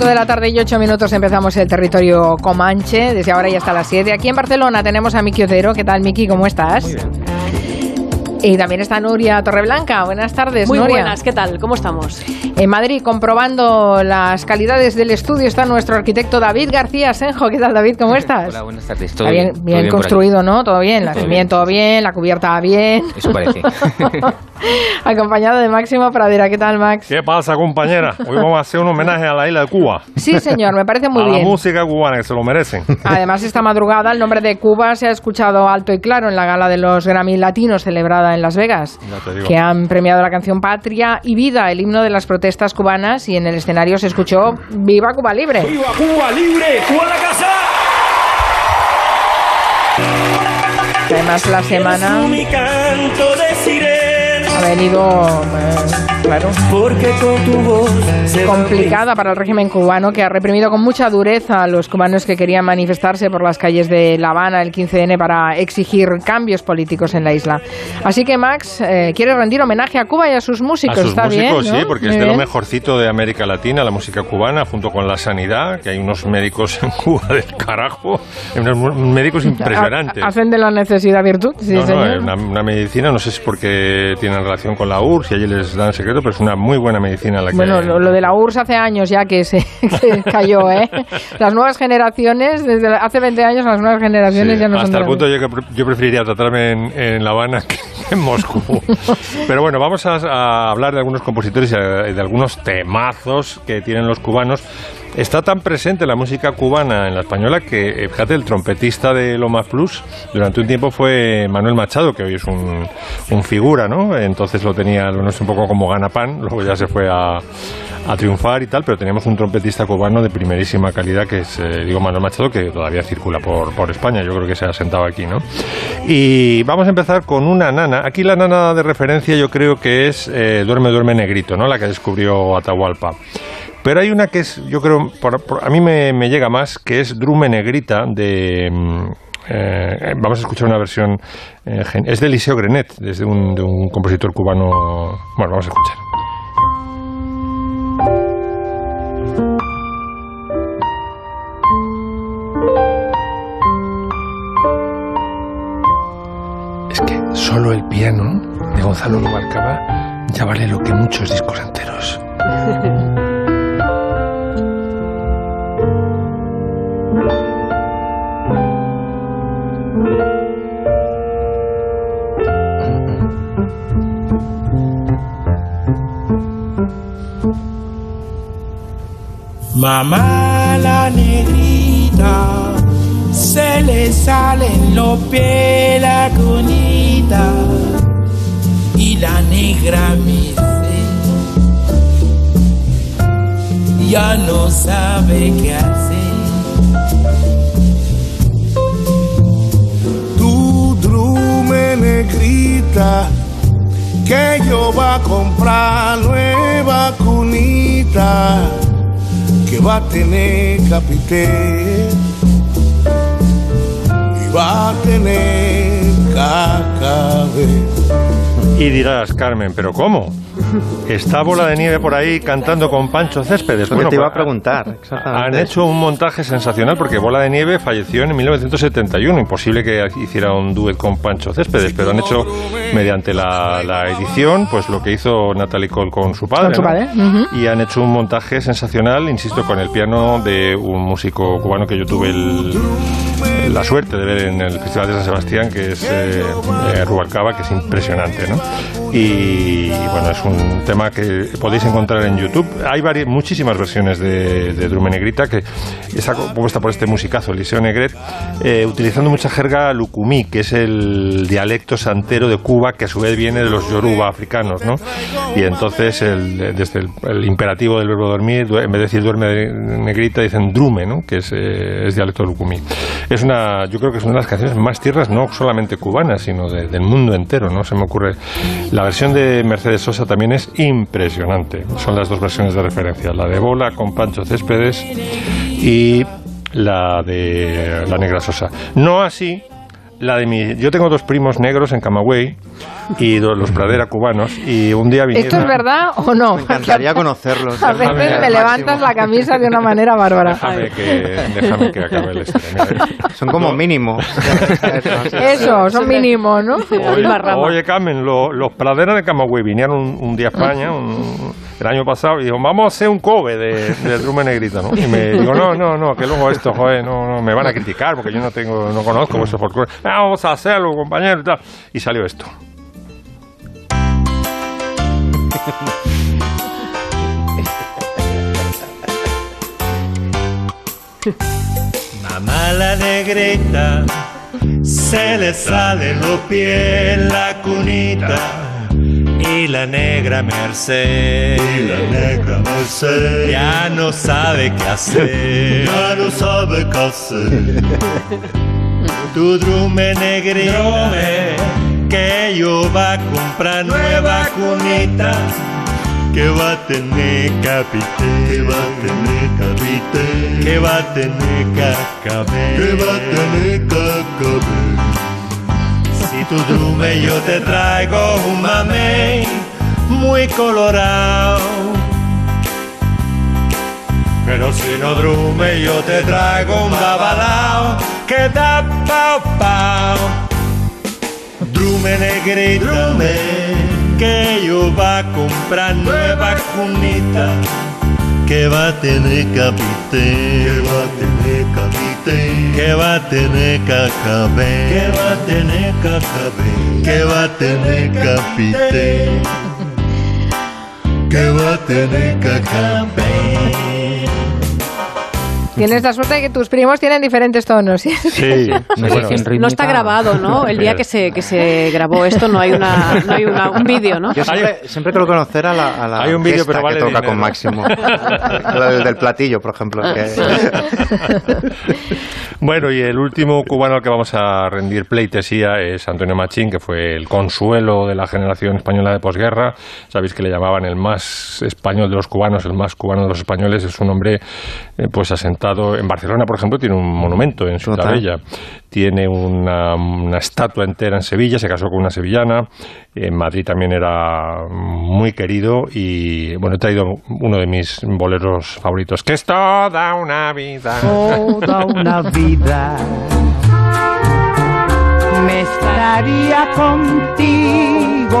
5 de la tarde y 8 minutos empezamos el territorio Comanche. Desde ahora ya hasta las 7. Aquí en Barcelona tenemos a Miki Otero. ¿Qué tal, Miki? ¿Cómo estás? Muy bien. Y también está Nuria Torreblanca. Buenas tardes, Muy Nuria. buenas, ¿qué tal? ¿Cómo estamos? En Madrid, comprobando las calidades del estudio, está nuestro arquitecto David García Senjo. ¿Qué tal, David? ¿Cómo estás? Hola, buenas tardes. ¿Todo bien, bien construido, ¿no? Todo bien. La Todo cimiento bien, bien, la cubierta bien. Eso parece. Acompañado de Máximo Pradera. ¿Qué tal, Max? ¿Qué pasa, compañera? Hoy vamos a hacer un homenaje a la isla de Cuba. Sí, señor, me parece muy a bien. la música cubana, que se lo merecen. Además, esta madrugada el nombre de Cuba se ha escuchado alto y claro en la gala de los Grammy Latinos celebrada en Las Vegas, que han premiado la canción Patria y Vida, el himno de las protestas cubanas, y en el escenario se escuchó Viva Cuba Libre. ¡Viva Cuba libre! ¡Cuba la casa! Además, la semana ha venido, eh, claro, porque con tu voz complicada para el régimen cubano, que ha reprimido con mucha dureza a los cubanos que querían manifestarse por las calles de La Habana el 15N para exigir cambios políticos en la isla. Así que Max eh, quiere rendir homenaje a Cuba y a sus músicos. a sus Está músicos, bien, ¿no? sí, porque Muy es de lo bien. mejorcito de América Latina, la música cubana, junto con la sanidad, que hay unos médicos en Cuba del carajo, unos médicos impresionantes. Ha- Hacen de la necesidad virtud, sí, no, no, señor. una, una medicina, no sé si es porque tienen relación con la URSS y allí les dan secreto, pero es una muy buena medicina la que... Bueno, lo, lo de la URSS hace años ya que se que cayó, ¿eh? Las nuevas generaciones, desde hace 20 años las nuevas generaciones Sí, ya no son hasta el punto yo que pre- yo preferiría tratarme en, en La Habana que en Moscú. Pero bueno, vamos a, hablar de algunos compositores y de, algunos temazos que tienen los cubanos. Está tan presente la música cubana en la española que, eh, fíjate, el trompetista de Loma Plus durante un tiempo fue Manuel Machado, que hoy es un, un figura, ¿no? Entonces lo tenía, no sé, un poco como ganapan, luego ya se fue a, a triunfar y tal, pero teníamos un trompetista cubano de primerísima calidad que es, eh, digo, Manuel Machado, que todavía circula por, por España, yo creo que se ha sentado aquí, ¿no? Y vamos a empezar con una nana. Aquí la nana de referencia yo creo que es eh, Duerme, Duerme Negrito, ¿no? La que descubrió Atahualpa. Pero hay una que es, yo creo, por- por- a mí me, llega más, que es Drume Negrita de... mm, eh, vamos a escuchar una versión, eh, es de Eliseo Grenet, desde un, de un compositor cubano. Bueno, vamos a escuchar. Solo el piano de Gonzalo Rubalcaba ya vale lo que muchos discos enteros. Mamá la negrita, se le salen los pies la la negra dice, ya no sabe qué hacer. Tu drume negrita, que yo va a comprar nueva cunita, que va a tener capité y va a tener cacabé. Y dirás, Carmen, ¿pero cómo? Está Bola de Nieve por ahí cantando con Pancho Céspedes. Lo que te iba a pues, preguntar, Han hecho un montaje sensacional porque Bola de Nieve falleció en 1971. Imposible que hiciera un duet con Pancho Céspedes, pero han hecho mediante la, la edición, pues lo que hizo Natalie Cole con su padre. Con su ¿no? padre. Y han hecho un montaje sensacional, insisto, con el piano de un músico cubano que yo tuve el- la suerte de ver en el Festival de San Sebastián, que es eh, eh, Rubalcaba, que es impresionante, ¿no? Y, bueno, es un tema que podéis encontrar en YouTube. Hay vari- muchísimas versiones de, de Drume Negrita que está compuesta por este musicazo, Eliseo Negret, eh, utilizando mucha jerga lucumí, que es el dialecto santero de Cuba, que a su vez viene de los yoruba africanos, ¿no? Y entonces, el- desde el, el imperativo del verbo dormir, en vez de decir duerme negrita, dicen drume, ¿no? Que es, eh, es dialecto lucumí. Es una, yo creo que es una de las canciones más tierras, no solamente cubanas, sino de- del mundo entero, ¿no? Se me ocurre. La versión de Mercedes Sosa también es impresionante. Son las dos versiones de referencia, la de Bola con Pancho Céspedes y la de la Negra Sosa. No así la de mi. Yo tengo dos primos negros en Camagüey y los pradera cubanos. Y un día vinieron. ¿Esto es verdad o no? Me encantaría conocerlos. A veces me levantas la camisa de una manera bárbara. Déjame que, déjame que acabe el estreno. Son como mínimo. Eso, son mínimos, ¿no? Oye, oye, Carmen, lo- los praderas de Camagüey vinieron un, un día a España un- el año pasado y dijo, vamos a hacer un cover de, de Drume Negrita, ¿no? Y me digo, no, no, no, que luego esto, joder, no, no, me van a criticar porque yo no tengo, no conozco vuestro folclore. "Ah, vamos a hacerlo, compañero, y tal. Y salió esto. Mamá la negrita, se le salen los pies en la cunita. Y la negra Merced, y la negra Merced, ya no sabe qué hacer, ya no sabe qué hacer. Tu drume negrita, que yo va a comprar nueva cunita que va a tener capité, que va a tener capité, que va a tener cacabé, que va a tener cacabé. Si tu drume yo te traigo un mamey muy colorado. Pero si no drume yo te traigo un babalao que da pao pao. Drume negrita, que yo va a comprar nueva cunita, que va a tener capité, que va a tener capité, que va a tener cacabé, que va a tener cacabé, que va a tener capité, que va a tener cacabé. Tienes la suerte de que tus primos tienen diferentes tonos. ¿sí? Sí, No No está grabado, ¿no? El día que se, que se grabó esto no hay, una, no hay una, un vídeo, ¿no? Yo siempre, siempre quiero conocer a la, a la Hay un vídeo, pero vale que toca dinero. con Máximo. La del, platillo, por ejemplo. que- Bueno, y el último cubano al que vamos a rendir pleitesía es Antonio Machín, que fue el consuelo de la generación española de posguerra. Sabéis que le llamaban el más español de los cubanos, el más cubano de los españoles. Es un hombre eh, pues asentado en Barcelona, por ejemplo, tiene un monumento en Ciudad Total. Bella. Tiene una, una estatua entera en Sevilla, se casó con una sevillana. En Madrid también era muy querido y bueno, he traído uno de mis boleros favoritos, que es toda una vida. toda una vida me estaría contigo.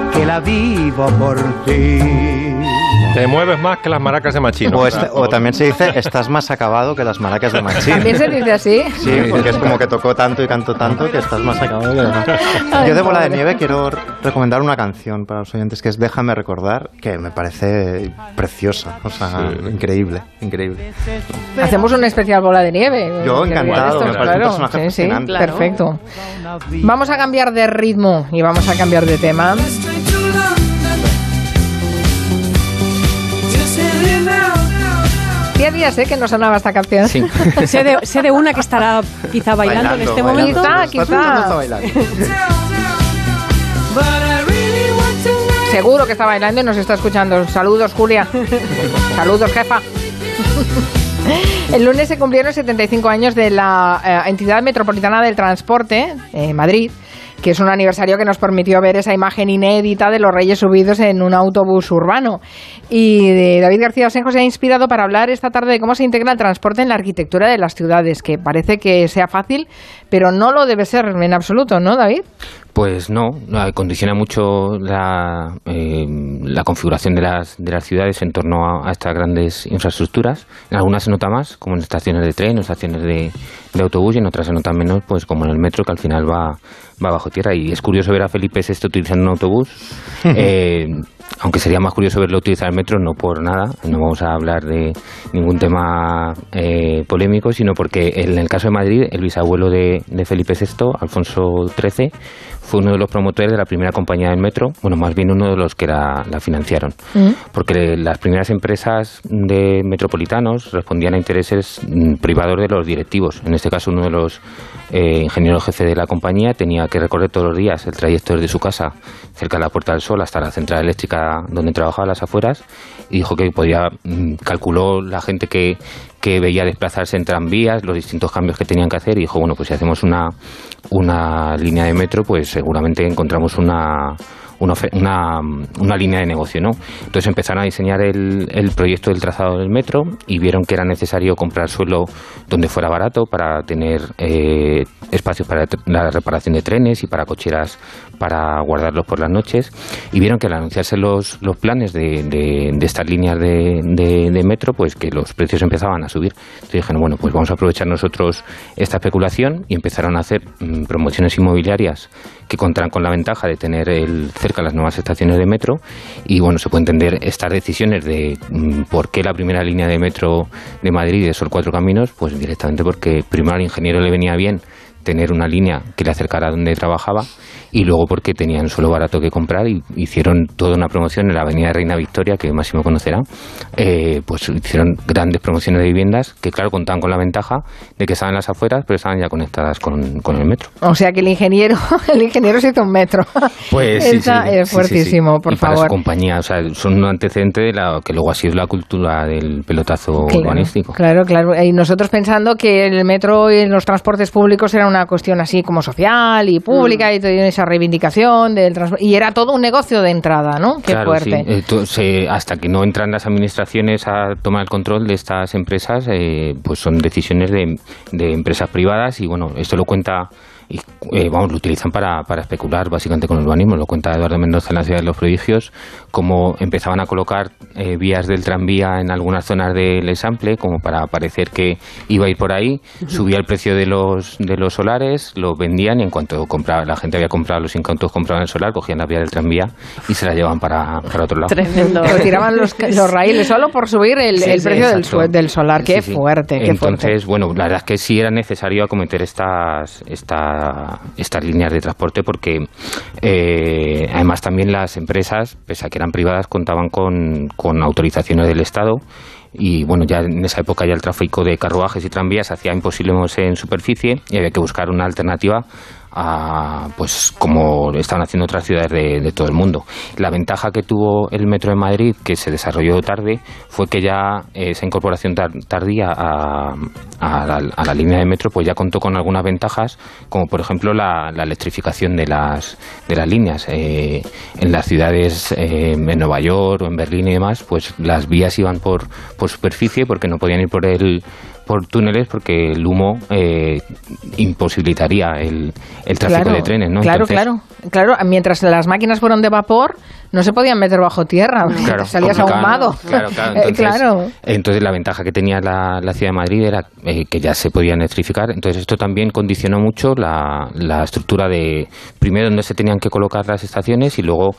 que la vivo por ti. Te mueves más que las maracas de Machino. O, este- o también se dice, estás más acabado que las maracas de Machín. También se dice así. Sí, porque es como que tocó tanto y cantó tanto que estás más acabado que demás. Yo de Bola de. Nieve quiero recomendar una canción para los oyentes que es Déjame recordar, que me parece preciosa, o sea, increíble, increíble. Hacemos un especial bola de nieve. Yo encantado, esto, me parece un personaje Sí, sí. Claro. perfecto. Vamos a cambiar de ritmo y vamos a cambiar de tema. Hacía días eh, que no sonaba esta canción. Sí. Sé de, sé de una que estará quizá bailando, en este bailando. momento. Quizá, Está quizá. Seguro que está bailando y nos está escuchando. Saludos, Julia. Saludos, jefa. El lunes se cumplieron 75 años de la eh, entidad metropolitana del transporte, eh, Madrid, que es un aniversario que nos permitió ver esa imagen inédita de los reyes subidos en un autobús urbano. Y de David García Osenjo se ha inspirado para hablar esta tarde de cómo se integra el transporte en la arquitectura de las ciudades, que parece que sea fácil, pero no lo debe ser en absoluto, ¿no, David? Pues no, condiciona mucho la, eh, la configuración de las, de las ciudades en torno a, a estas grandes infraestructuras. En algunas se nota más, como en estaciones de tren o estaciones de, de autobús, y en otras se nota menos, pues como en el metro, que al final va, va bajo tierra. Y es curioso ver a Felipe VI utilizando un autobús. eh, aunque sería más curioso verlo utilizar el metro, no por nada, no vamos a hablar de ningún tema eh, polémico, sino porque en el caso de Madrid, el bisabuelo de, de Felipe VI, Alfonso XIII, fue uno de los promotores de la primera compañía del metro, bueno, más bien uno de los que la, la financiaron, porque las primeras empresas de metropolitanos respondían a intereses mm, privados de los directivos. En este caso, uno de los eh, ingenieros jefe de la compañía tenía que recorrer todos los días el trayecto desde su casa, cerca de la Puerta del Sol, hasta la central eléctrica donde trabajaba las afueras, y dijo que podía, mm, calculó la gente que, que veía desplazarse en tranvías, los distintos cambios que tenían que hacer, y dijo, bueno, pues si hacemos una, una línea de metro, pues seguramente encontramos una, una, una, línea de negocio, ¿no? Entonces empezaron a diseñar el, el proyecto del trazado del metro y vieron que era necesario comprar suelo donde fuera barato para tener eh, espacios para la reparación de trenes y para cocheras para guardarlos por las noches y vieron que al anunciarse los, los planes de, de- de estas líneas de, de- de metro, pues que los precios empezaban a subir. Entonces dijeron, bueno, pues vamos a aprovechar nosotros esta especulación y empezaron a hacer mm, promociones inmobiliarias que contarán con la ventaja de tener el, cerca las nuevas estaciones de metro y bueno, se puede entender estas decisiones de mm, por qué la primera línea de metro de Madrid es Sol Cuatro Caminos, pues directamente porque primero al ingeniero le venía bien tener una línea que le acercara a donde trabajaba y luego porque tenían suelo barato que comprar y hicieron toda una promoción en la avenida Reina Victoria, que Máximo conocerá, eh, pues hicieron grandes promociones de viviendas que claro contaban con la ventaja de que estaban en las afueras pero estaban ya conectadas con, con el metro. O sea que el ingeniero, el ingeniero se hizo un metro. Pues sí, Esa sí, es sí, sí, fuertísimo, por y para favor. su compañía, o sea, son un antecedente de la que luego ha sido la cultura del pelotazo Claro, urbanístico. Claro, claro. Y nosotros pensando que el metro y los transportes públicos era una cuestión así como social y pública y toda esa reivindicación del. Y era todo un negocio de entrada, ¿no? Qué Claro, fuerte. sí. Eh, tú- se- hasta que no entran las administraciones a tomar el control de estas empresas, eh, pues son decisiones de, de empresas privadas y bueno, esto lo cuenta y eh, vamos, lo utilizan para, para especular básicamente con el urbanismo. Lo cuenta Eduardo Mendoza en la Ciudad de los Prodigios, cómo empezaban a colocar eh, vías del tranvía en algunas zonas del Example, como para parecer que iba a ir por ahí, subía el precio de los, de los solares, los vendían y en cuanto compraba, la gente había comprado, los incautos compraban el solar, cogían la vía del tranvía y se la llevaban para, para otro lado. Tremendo. Tiraban los, los raíles solo por subir el, Sí, el sí, precio del, exacto. sue- del solar. Qué Sí, sí. fuerte, qué Entonces, fuerte. bueno, la verdad es que sí era necesario acometer estas, esta- estas líneas de transporte porque eh, además también las empresas, pese a que eran privadas, contaban con, con autorizaciones del Estado y bueno, ya en esa época ya el tráfico de carruajes y tranvías hacía imposible moverse en superficie y había que buscar una alternativa a, pues como estaban haciendo otras ciudades de, de todo el mundo. La ventaja que tuvo el metro de Madrid, que se desarrolló tarde, fue que ya esa incorporación tar- tardía a, a la, a la línea de metro, pues ya contó con algunas ventajas, como por ejemplo la, la electrificación de las, de las líneas. Eh, en las ciudades, eh, en Nueva York o en Berlín y demás, pues las vías iban por, por superficie porque no podían ir por el por túneles porque el humo eh, imposibilitaría el, el tráfico Claro, de trenes, ¿no? Claro, Entonces, claro, claro. Mientras las máquinas fueron de vapor, no se podían meter bajo tierra. Claro, Salías ahumado. Claro, claro. Entonces, claro. entonces la ventaja que tenía la, la ciudad de Madrid era eh, que ya se podían electrificar. Entonces esto también condicionó mucho la, la estructura de, primero, dónde se tenían que colocar las estaciones y luego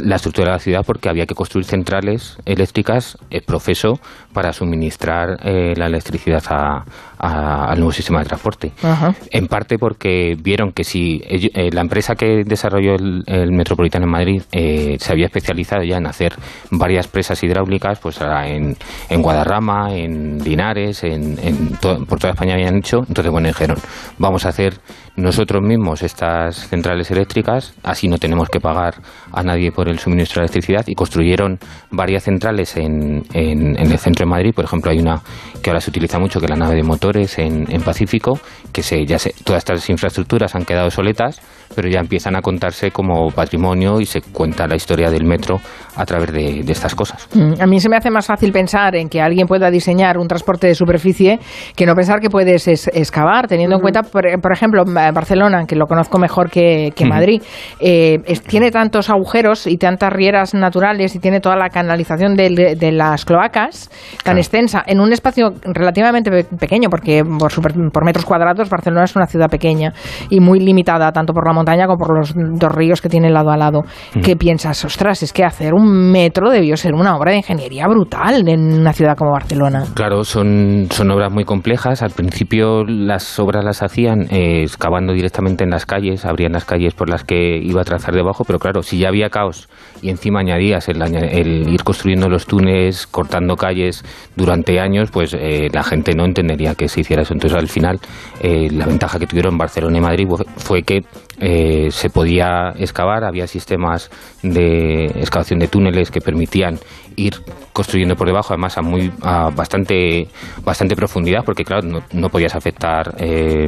la estructura de la ciudad porque había que construir centrales eléctricas eh, profeso para suministrar eh, la electricidad a- a- al nuevo sistema de transporte. Ajá. En parte porque vieron que si eh, la empresa que desarrolló el, el Metropolitano en Madrid eh, se había especializado ya en hacer varias presas hidráulicas, pues en, en Guadarrama, en Linares, en, en to- por toda España habían hecho. Entonces, bueno, dijeron, vamos a hacer nosotros mismos estas centrales eléctricas, así no tenemos que pagar a nadie por el suministro de electricidad y construyeron varias centrales en, en- el centro de Madrid. Por ejemplo, hay una que ahora se utiliza mucho, que es la nave de en, en Pacífico, que se, ya se, todas estas infraestructuras han quedado soletas, pero ya empiezan a contarse como patrimonio y se cuenta la historia del metro a través de, de estas cosas. Mm, A mí se me hace más fácil pensar en que alguien pueda diseñar un transporte de superficie que no pensar que puedes es- excavar, teniendo en cuenta, por, por ejemplo, Barcelona, que lo conozco mejor que. Madrid, eh, es- tiene tantos agujeros y tantas rieras naturales y tiene toda la canalización de, las cloacas tan Claro. extensa en un espacio relativamente pe- pequeño, por porque por, super- por metros cuadrados Barcelona es una ciudad pequeña y muy limitada, tanto por la montaña como por los dos ríos que tienen lado a lado. ¿Qué piensas? Ostras, es que hacer un metro debió ser una obra de ingeniería brutal en una ciudad como Barcelona. Claro, son, son obras muy complejas. Al principio las obras las hacían eh, excavando directamente en las calles, abrían las calles por las que iba a trazar debajo, pero claro, si ya había caos y encima añadías el, el ir construyendo los túneles, cortando calles durante años, pues eh, la gente no entendería que se hiciera eso. Entonces al final eh, la ventaja que tuvieron Barcelona y Madrid fue que eh, se podía excavar, había sistemas de excavación de túneles que permitían ir construyendo por debajo, además a muy a bastante bastante profundidad, porque claro no, no podías afectar eh,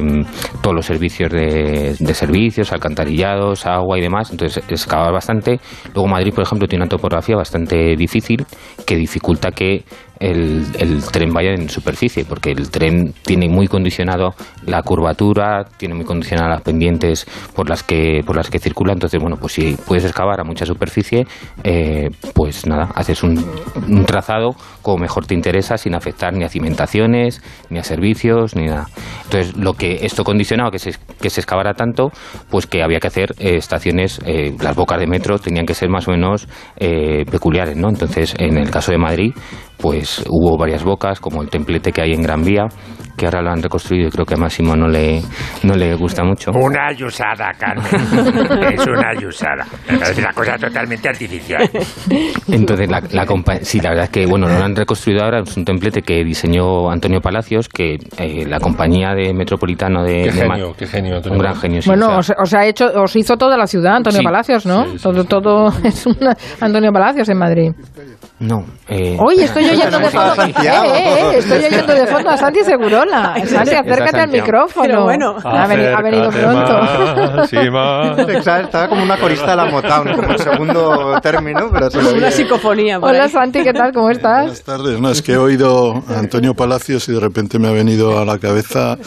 todos los servicios de, de servicios, alcantarillados, agua y demás, entonces excavaba bastante. Luego Madrid, por ejemplo, tiene una topografía bastante difícil que dificulta que el, tren vaya en superficie, porque el tren tiene muy condicionado la curvatura, tiene muy condicionadas las pendientes por las que por las que circula. Entonces, bueno, pues si puedes excavar a mucha superficie, eh, pues nada, haces un, un trazado como mejor te interesa, sin afectar ni a cimentaciones, ni a servicios, ni nada. Entonces, lo que esto condicionaba que se, que se excavara tanto, pues que había que hacer eh, estaciones, eh, las bocas de metro tenían que ser más o menos eh, peculiares, ¿no? Entonces, en el caso de Madrid, pues hubo varias bocas, como el templete que hay en Gran Vía, que ahora lo han reconstruido y creo que a Máximo no le, no le gusta mucho. Una ayusada, Carmen. es una ayusada. Me parece una cosa totalmente artificial. Entonces, la, la compa- sí, la verdad es que, bueno, lo han reconstruido ahora, es un templete que diseñó Antonio Palacios, que eh, la compañía de Metropolitano de... Qué de genio, qué genio. Antonio. Un gran genio, sí. Bueno, o sea, os, os ha hecho, os hizo toda la ciudad Antonio Sí. Palacios, ¿no? Sí, sí, todo, sí. todo es una Antonio Palacios en Madrid. no. eh, Oye, estoy oyendo de fondo. Eh, Santiago. eh, eh, estoy oyendo de fondo a Santi Segurola. Santi, acércate al micrófono. Pero bueno. ha, venido, ha venido pronto. más, sí, más. Estaba como una corista de la Motown, como el segundo término, pero se lo Una psicofonía. por Hola ahí. Santi, ¿qué tal? ¿Cómo estás? Buenas tardes. No, es que he oído a Antonio Palacios y de repente me ha venido a la cabeza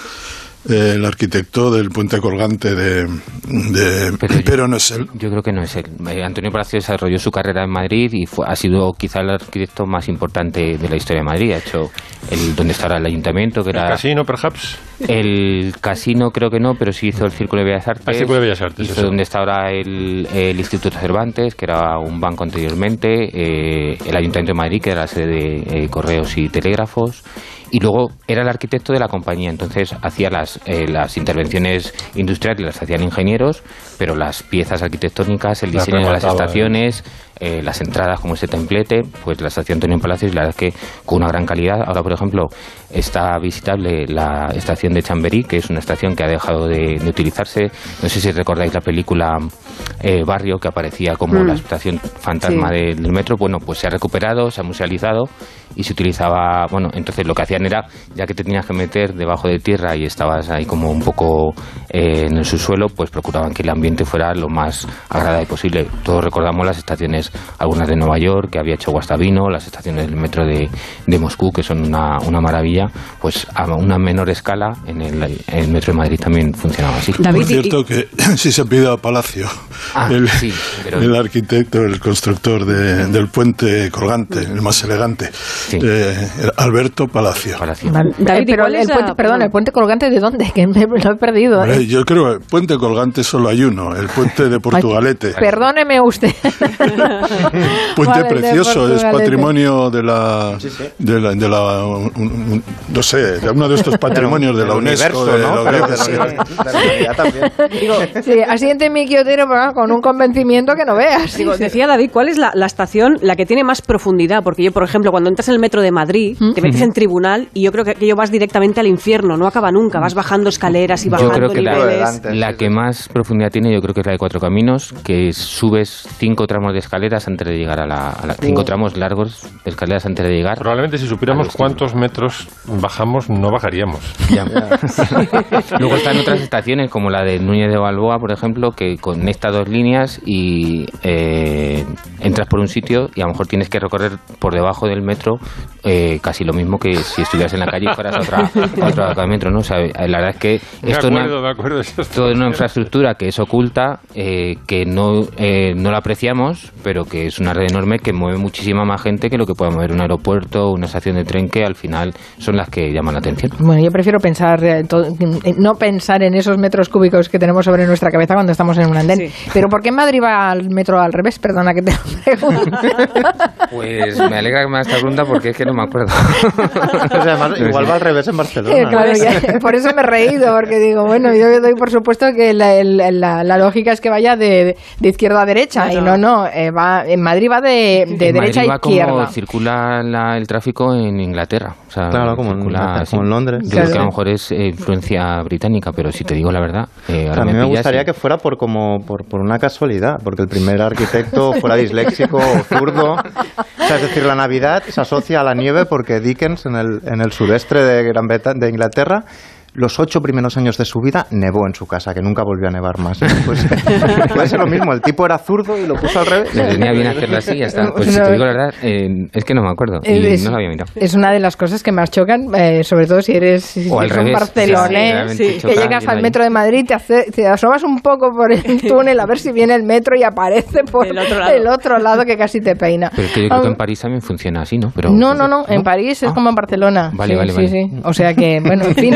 eh, el arquitecto del puente colgante de... de- Pero yo- no es él. Yo creo que no es él. Eh, Antonio Palacios desarrolló su carrera en Madrid y fue- ha sido quizá el arquitecto más importante de la historia de Madrid. Ha hecho el donde está ahora el ayuntamiento, que El era casino, perhaps. El casino, creo que no, pero sí hizo el Círculo de Bellas Artes. Ah, el Círculo de Bellas Artes, Hizo eso. donde está ahora el, el Instituto Cervantes, que era un banco anteriormente, eh, el Ayuntamiento de Madrid, que era la sede de eh, correos y telégrafos. Y luego era el arquitecto de la compañía, entonces hacía las, eh, las intervenciones industriales, las hacían ingenieros, pero las piezas arquitectónicas, el diseño de las remataba, estaciones, eh, las entradas como ese templete, pues las hacía Antonio Palacios la verdad es que con una gran calidad. Ahora, por ejemplo, está visitable la estación de Chamberí, que es una estación que ha dejado de, de utilizarse. No sé si recordáis la película eh, Barrio, que aparecía como Mm. la estación fantasma Sí. del metro. Bueno, pues se ha recuperado, se ha musealizado y se utilizaba, bueno, entonces lo que hacían era, ya que te tenías que meter debajo de tierra y estabas ahí como un poco eh, en el subsuelo, pues procuraban que el ambiente fuera lo más agradable posible. Todos recordamos las estaciones, algunas de Nueva York, que había hecho Guastavino, las estaciones del metro de, de Moscú, que son una, una maravilla, pues a una menor escala, en el, el metro de Madrid también funcionaba así. David, Por y- cierto que si se pide a Palacio, Ah, el, sí, pero- el arquitecto, el constructor de- del puente colgante, el más elegante, eh, Alberto Palacio. Palacio. David, ¿y pero el la- puente, perdón, el puente colgante de dónde? Que me lo he perdido. ¿eh? yo creo que puente colgante solo hay uno, el puente de Portugalete. Ay, perdóneme usted. Puente Vale, precioso, es patrimonio de la, de la, de la- un- un- no sé, de uno de estos patrimonios de la UNESCO. sí. asiente mi Quiotero pero con un convencimiento que no veas. Digo, decía David, ¿cuál es la, la estación la que tiene más profundidad? Porque yo, por ejemplo, cuando entras en el metro de Madrid, te metes en tribunal y yo creo que aquello vas directamente al infierno, no acaba nunca, vas bajando escaleras y Yo bajando creo que la, niveles. la que más profundidad tiene, yo creo que es la de Cuatro Caminos, que subes cinco tramos de escaleras antes de llegar a la, a la- cinco tramos largos de escaleras antes de llegar. Probablemente si supiéramos cuántos metros bajamos, no bajaríamos. Ya. Luego están otras estaciones como la de Núñez de Balboa, por ejemplo, que conecta dos líneas y eh, entras por un sitio y a lo mejor tienes que recorrer por debajo del metro eh, casi lo mismo que si estuvieras en la calle y fueras a otra, a otro metro, ¿no? O sea, la verdad es que esto es una infraestructura que es oculta, eh, que no, eh, no la apreciamos, pero que es una red enorme que mueve muchísima más gente que lo que pueda mover un aeropuerto o una estación de tren, que al final son las que llaman la atención. Bueno, yo prefiero pensar, eh, no pensar en esos metros cúbicos que tenemos sobre nuestra cabeza cuando estamos en un andén. Pero ¿por qué en Madrid va al metro al revés? Perdona que te lo. Pues me alegra que me hagas esta pregunta porque es que no me acuerdo. O sea, además, igual va al revés en Barcelona. Eh, claro, ya- por eso me he reído, porque digo, bueno, yo doy por supuesto que la, la- la lógica es que vaya de, de izquierda a derecha, y no, no, eh, va, en Madrid va de, de En derecha Madrid a va como circula la- el tráfico en Inglaterra. O sea, Claro, como en circula Inglaterra, así. como en Londres. Yo creo que a lo mejor es eh, influencia británica, pero si te digo la verdad, eh, ahora a mí me me pillas gustaría y- que fuera por como por, por una casualidad, porque el primer arquitecto fuera disléxico o zurdo. O sea, es decir, la Navidad se asocia a la nieve porque Dickens en el, en el sudeste de, Gran Breta- de Inglaterra los ocho primeros años de su vida nevó en su casa, que nunca volvió a nevar más. Pues, puede ser lo mismo, el tipo era zurdo y lo puso al revés. Me venía bien hacerlo así y ya está. Pues si No. te digo la verdad, eh, es que no me acuerdo. Y Es- no lo había mirado. Es una de las cosas que más chocan, eh, sobre todo si eres, si un barcelonés, sí, realmente que chocan llegas yendo al metro de Madrid, te, hace- te asomas un poco por el túnel a ver si viene el metro y aparece por Del otro lado. el otro lado que casi te peina. Pero es que yo creo que Ah, en París también funciona así, ¿no? Pero, no, no, no, en París es como en Barcelona. Vale, sí, vale, sí, vale. sí. O sea que, bueno, en fin.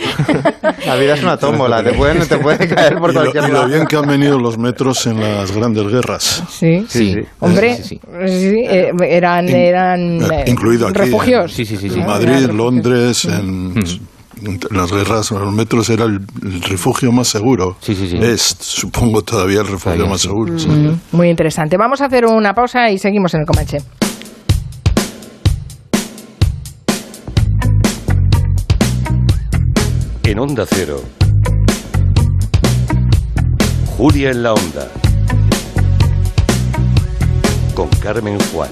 La vida es una tómbola, te pueden, te puede caer por Y lo, cualquier y lo lado. bien que han venido los metros en las grandes guerras. Sí, Sí, Hombre, sí, sí. sí, eh, eran, eran Eh, incluido aquí. refugios. Sí, sí, sí, sí. En Madrid, en Londres, en, en las guerras, los metros era el, el refugio más seguro. Sí, sí, sí. Es, supongo, todavía el refugio Todavía más sí. seguro. sí. Mm, Muy interesante. Vamos a hacer una pausa y seguimos en el Comanche. En Onda Cero. Julia en la Onda. Con Carmen Juan.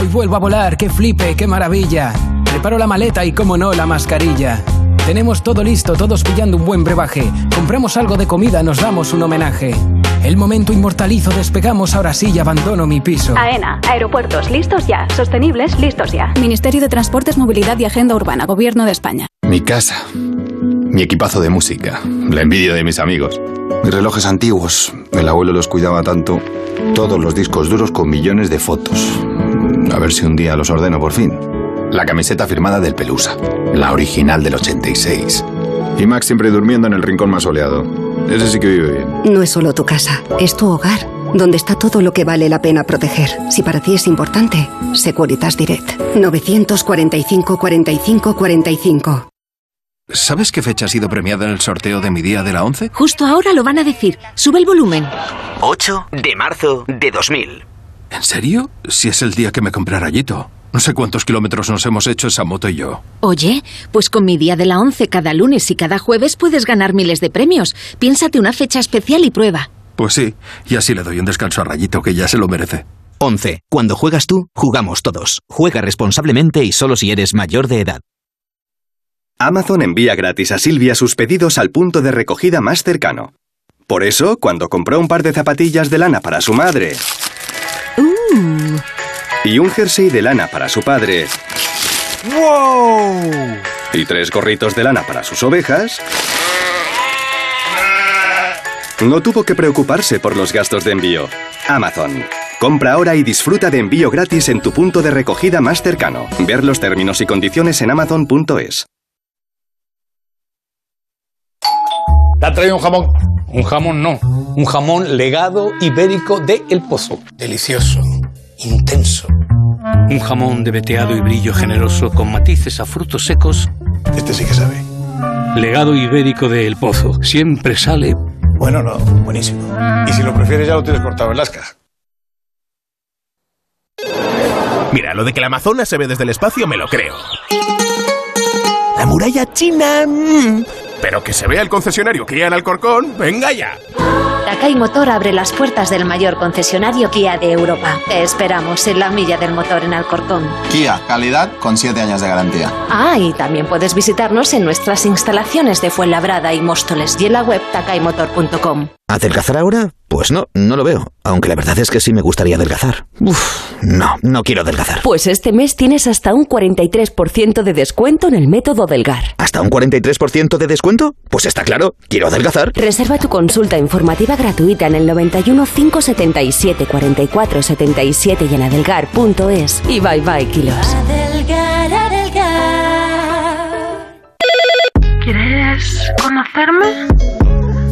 Hoy vuelvo a volar, qué flipe, qué maravilla. Preparo la maleta y, como no, la mascarilla. Tenemos todo listo, todos pillando un buen brebaje. Compramos algo de comida, nos damos un homenaje. El momento inmortalizo, despegamos, ahora sí y abandono mi piso. AENA, aeropuertos listos ya, sostenibles listos ya. Ministerio de Transportes, Movilidad y Agenda Urbana, Gobierno de España. Mi casa. Mi equipazo de música. La envidia de mis amigos. Mis relojes antiguos. El abuelo los cuidaba tanto. Todos los discos duros con millones de fotos. A ver si un día los ordeno por fin. La camiseta firmada del Pelusa. La original del 86. Y Max siempre durmiendo en el rincón más soleado. Ese sí que vive bien. No es solo tu casa, es tu hogar, donde está todo lo que vale la pena proteger. Si para ti es importante, Securitas Direct. 945 45 45. ¿Sabes qué fecha ha sido premiada en el sorteo de mi día de la 11? Justo ahora lo van a decir. Sube el volumen. 8 de marzo de 2000. ¿En serio? Si es el día que me compré rayito. No sé cuántos kilómetros nos hemos hecho esa moto y yo. Oye, pues con mi día de la 11 cada lunes y cada jueves puedes ganar miles de premios. Piénsate una fecha especial y prueba. Pues sí, y así le doy un descanso a Rayito, que ya se lo merece. 11. Cuando juegas tú, jugamos todos. Juega responsablemente y solo si eres mayor de edad. Amazon envía gratis a Silvia sus pedidos al punto de recogida más cercano. Por eso, cuando compró un par de zapatillas de lana para su madre. Y un jersey de lana para su padre ¡Wow! y tres gorritos de lana para sus ovejas, no tuvo que preocuparse por los gastos de envío. Amazon. Compra ahora y disfruta de envío gratis en tu punto de recogida más cercano. Ver los términos y condiciones en amazon.es. ¿Te ha traído un jamón? Un jamón no. Un jamón legado ibérico de El Pozo. Delicioso. Intenso. Un jamón de veteado y brillo generoso con matices a frutos secos. Este sí que sabe. Legado ibérico de El Pozo. Siempre sale. Bueno, no, buenísimo. Y si lo prefieres ya lo tienes cortado en lasca. Mira, lo de que la Amazona se ve desde el espacio me lo creo. La muralla china... mm, Pero que se vea el concesionario Kia en Alcorcón, venga ya. Takai Motor abre las puertas del mayor concesionario Kia de Europa. Te esperamos en la milla del motor en Alcorcón. Kia, calidad con 7 años de garantía. Ah, y también puedes visitarnos en nuestras instalaciones de Fuenlabrada y Móstoles y en la web takaimotor.com. ¿Adelgazar ahora? Pues no, no lo veo. Aunque la verdad es que sí me gustaría adelgazar. Uf, no, no quiero adelgazar. Pues este mes tienes hasta un 43% de descuento en el método Delgar. ¿Hasta un 43% de descuento? Pues está claro, quiero adelgazar. Reserva tu consulta informativa gratuita en el 91 577 44 77 y en adelgar.es. Y bye bye, kilos. Adelgar, adelgar. ¿Quieres conocerme?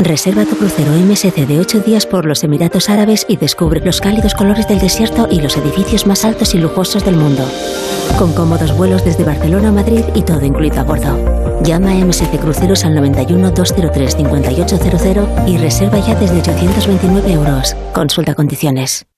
Reserva tu crucero MSC de 8 días por los Emiratos Árabes y descubre los cálidos colores del desierto y los edificios más altos y lujosos del mundo. Con cómodos vuelos desde Barcelona a Madrid y todo incluido a bordo. Llama a MSC Cruceros al 91 203 5800 y reserva ya desde 829 euros. Consulta condiciones.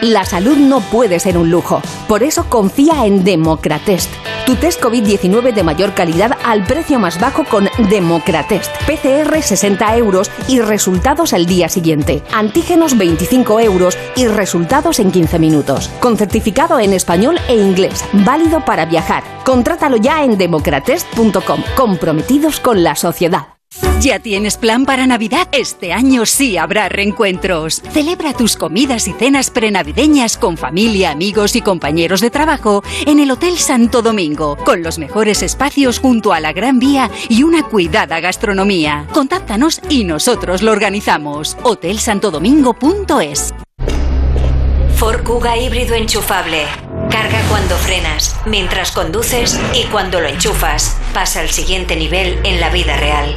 La salud no puede ser un lujo. Por eso confía en Democratest. Tu test COVID-19 de mayor calidad al precio más bajo con Democratest. PCR 60 euros y resultados al día siguiente. Antígenos 25 euros y resultados en 15 minutos. Con certificado en español e inglés. Válido para viajar. Contrátalo ya en democratest.com. Comprometidos con la sociedad. ¿Ya tienes plan para Navidad? Este año sí habrá reencuentros. Celebra tus comidas y cenas prenavideñas con familia, amigos y compañeros de trabajo en el Hotel Santo Domingo, con los mejores espacios junto a la Gran Vía y una cuidada gastronomía. Contáctanos y nosotros lo organizamos. hotelsantodomingo.es Ford Kuga híbrido enchufable. Carga cuando frenas, mientras conduces y cuando lo enchufas. Pasa al siguiente nivel en la vida real.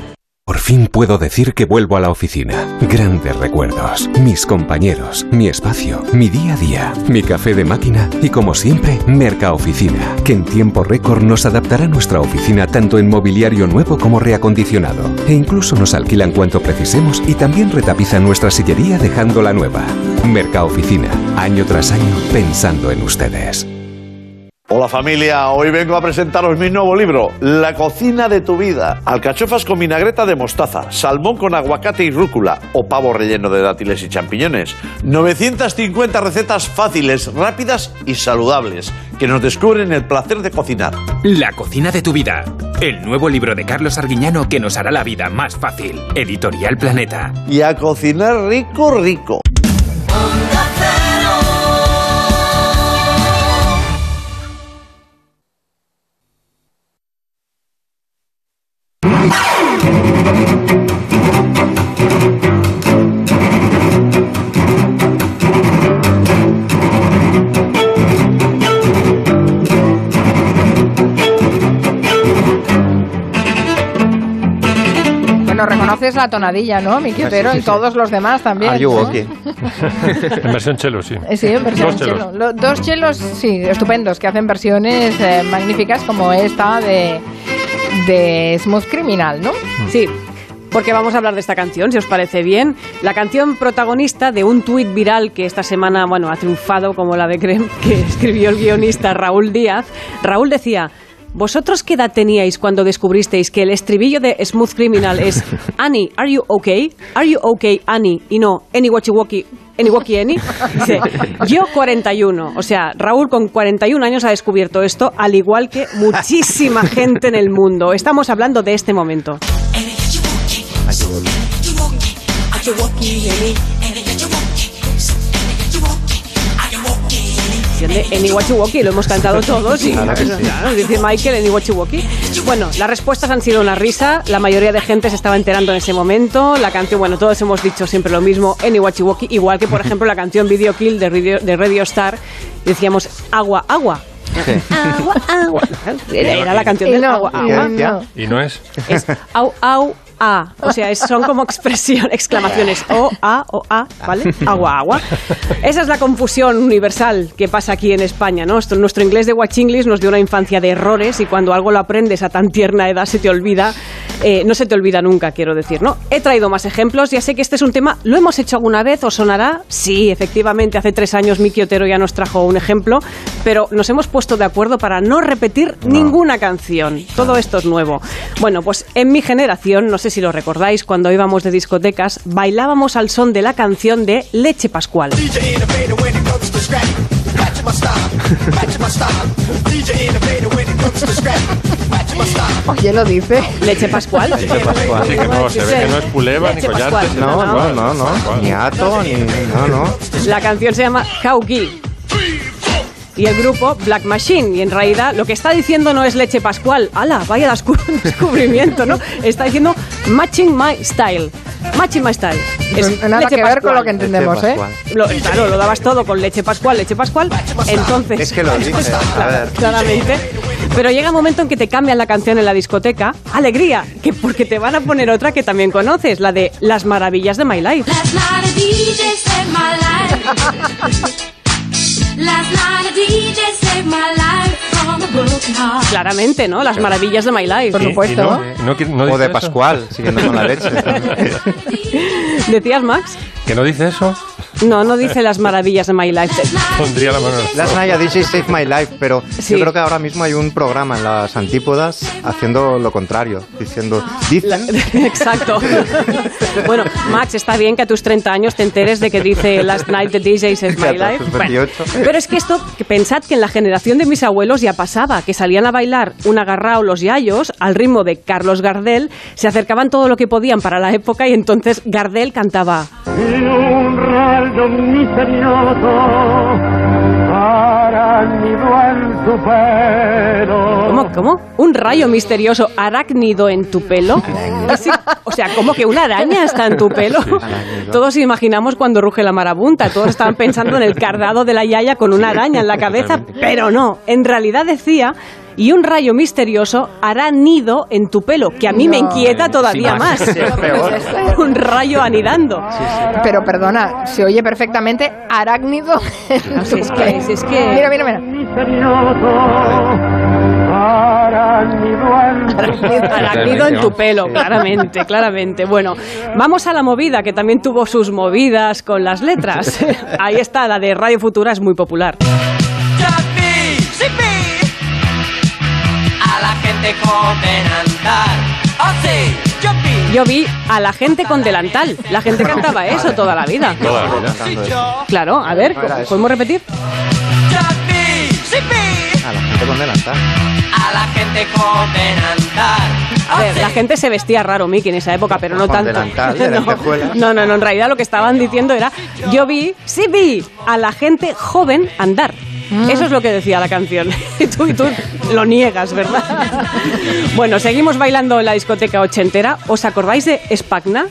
Por fin puedo decir que vuelvo a la oficina. Grandes recuerdos, mis compañeros, mi espacio, mi día a día, mi café de máquina y como siempre, Merca Oficina, que en tiempo récord nos adaptará nuestra oficina tanto en mobiliario nuevo como reacondicionado. E incluso nos alquilan cuanto precisemos y también retapizan nuestra sillería dejándola nueva. Merca Oficina, año tras año pensando en ustedes. Hola familia, hoy vengo a presentaros mi nuevo libro, La cocina de tu vida. Alcachofas con vinagreta de mostaza, salmón con aguacate y rúcula o pavo relleno de dátiles y champiñones. 950 recetas fáciles, rápidas y saludables que nos descubren el placer de cocinar. La cocina de tu vida. El nuevo libro de Carlos Arguiñano que nos hará la vida más fácil. Editorial Planeta. Y a cocinar rico, rico. Reconoces la tonadilla, ¿no, mi Quintero? Sí, sí, En sí. todos los demás también. Are you ¿eh? okay? en versión chelo, sí. Eh, Sí, en versión Dos chelos. chelo. Lo- dos chelos, sí, estupendos, que hacen versiones eh, magníficas como esta de, de Smooth Criminal, ¿no? Sí. Porque vamos a hablar de esta canción, si os parece bien. La canción protagonista de un tuit viral que esta semana, bueno, ha triunfado como la de Crem, que escribió el guionista Raúl Díaz. Raúl decía, ¿vosotros qué edad teníais cuando descubristeis que el estribillo de Smooth Criminal es Annie, are you okay? Are you okay, Annie? Y no, any watchy walkie, any walkie any? Dice, yo 41. O sea, Raúl con 41 años ha descubierto esto, al igual que muchísima gente en el mundo. Estamos hablando de este momento. De Eniwachiwoki, lo hemos cantado todos y Claro que sí. claro, dice Michael Eniwachiwoki. Bueno, las respuestas han sido una risa, la mayoría de gente se estaba enterando en ese momento, la canción, bueno, todos hemos dicho siempre lo mismo, Eniwachiwoki, igual que por ejemplo la canción Video Kill de Radio, de Radio Star, decíamos agua, agua. Agua, agua. Era, la canción del no, agua, y agua. no. Y no es. Es au, au, a. O sea, es- son como expresión, exclamaciones. O, a, o, a, ¿vale? Agua, agua. Esa es la confusión universal que pasa aquí en España, ¿no? Nuestro inglés de Watch English nos dio una infancia de errores y cuando algo lo aprendes a tan tierna edad se te olvida. eh, no se te olvida nunca, quiero decir, ¿no? He traído más ejemplos. Ya sé que este es un tema. ¿Lo hemos hecho alguna vez? ¿Os sonará? Sí, efectivamente. Hace tres años Miki Otero ya nos trajo un ejemplo. Pero nos hemos puesto de acuerdo para no repetir ninguna canción. Todo esto es nuevo. Bueno, pues en mi generación, no sé si lo recordáis, cuando íbamos de discotecas, bailábamos al son de la canción de Leche Pascual. Oye, lo dice. Leche Pascual. Leche Pascual. Sí, que no, se ve que no es Puleva ni. Pascual. No, no, no, no. Ni Ato, ni. No, no. La canción se llama Kauki. Y el grupo Black Machine. Y en realidad lo que está diciendo no es leche pascual. ¡Hala! Vaya descu- descubrimiento, ¿no? Está diciendo Matching My Style. Matching My Style. Es Nada leche que ver con lo que entendemos, ¿eh? Lo- claro, lo dabas todo con leche pascual, leche pascual. Entonces. Es que lo dice, a ver. Claramente. Pero llega un momento en que te cambian la canción en la discoteca. ¡Alegría! Que porque te van a poner otra que también conoces, la de Las Maravillas de My Life. A DJ saved my life. Claramente, ¿no? Las Maravillas de My Life. Por supuesto. No, no, no O de eso. Pascual, siguiendo con la leche. ¿Decías, Max? ¿Que no dice eso? No, no dice las maravillas de My Life. Pondría la mano en el Last fuego. Night a DJ Save My Life, pero Sí. yo creo que ahora mismo hay un programa en las antípodas haciendo lo contrario, diciendo, dicen, Exacto. bueno, Max, está bien que a tus 30 años te enteres de que dice Last Night the DJ Says My Life. tus Bueno, 28. pero es que esto, que pensad que en la generación de mis abuelos ya pasaba, que salían a bailar un agarrao los yayos al ritmo de Carlos Gardel, se acercaban todo lo que podían para la época y entonces Gardel cantaba. un rayo misterioso arácnido en tu pelo. ¿Cómo? ¿Cómo? ¿Un rayo misterioso arácnido en tu pelo? O sea, ¿cómo que una araña está en tu pelo? Todos imaginamos cuando ruge la marabunta, todos estaban pensando en el cardado de la yaya con una araña en la cabeza, pero no, en realidad decía... Y un rayo misterioso hará nido en tu pelo, que a mí me inquieta todavía Sí, más. sí, es peor. un rayo anidando. Pero perdona, se oye perfectamente arácnido. No es que, es, es que... Mira, mira, mira. Misterioso arácnido en tu Arácnido en tu pelo, claramente, claramente. Bueno, vamos a la movida, que también tuvo sus movidas con las letras. Ahí está, la de Radio Futura es muy popular. La gente con delantal. ¡Oh sí! ¡Yupi! Yo vi a la gente con delantal. La gente cantaba eso toda la vida. Toda la vida. Claro, a ver. ¿podemos repetir? A la gente con delantal. A la gente con delantal. A ver, la gente se vestía raro, Miki, en esa época, pero no Con tanto. no, no, no, no, en realidad lo que estaban diciendo era, yo vi, sí vi, a la gente joven andar. Eso es lo que decía la canción. Y tú, y tú lo niegas, ¿verdad? bueno, seguimos bailando en la discoteca ochentera. ¿Os acordáis de Spagna?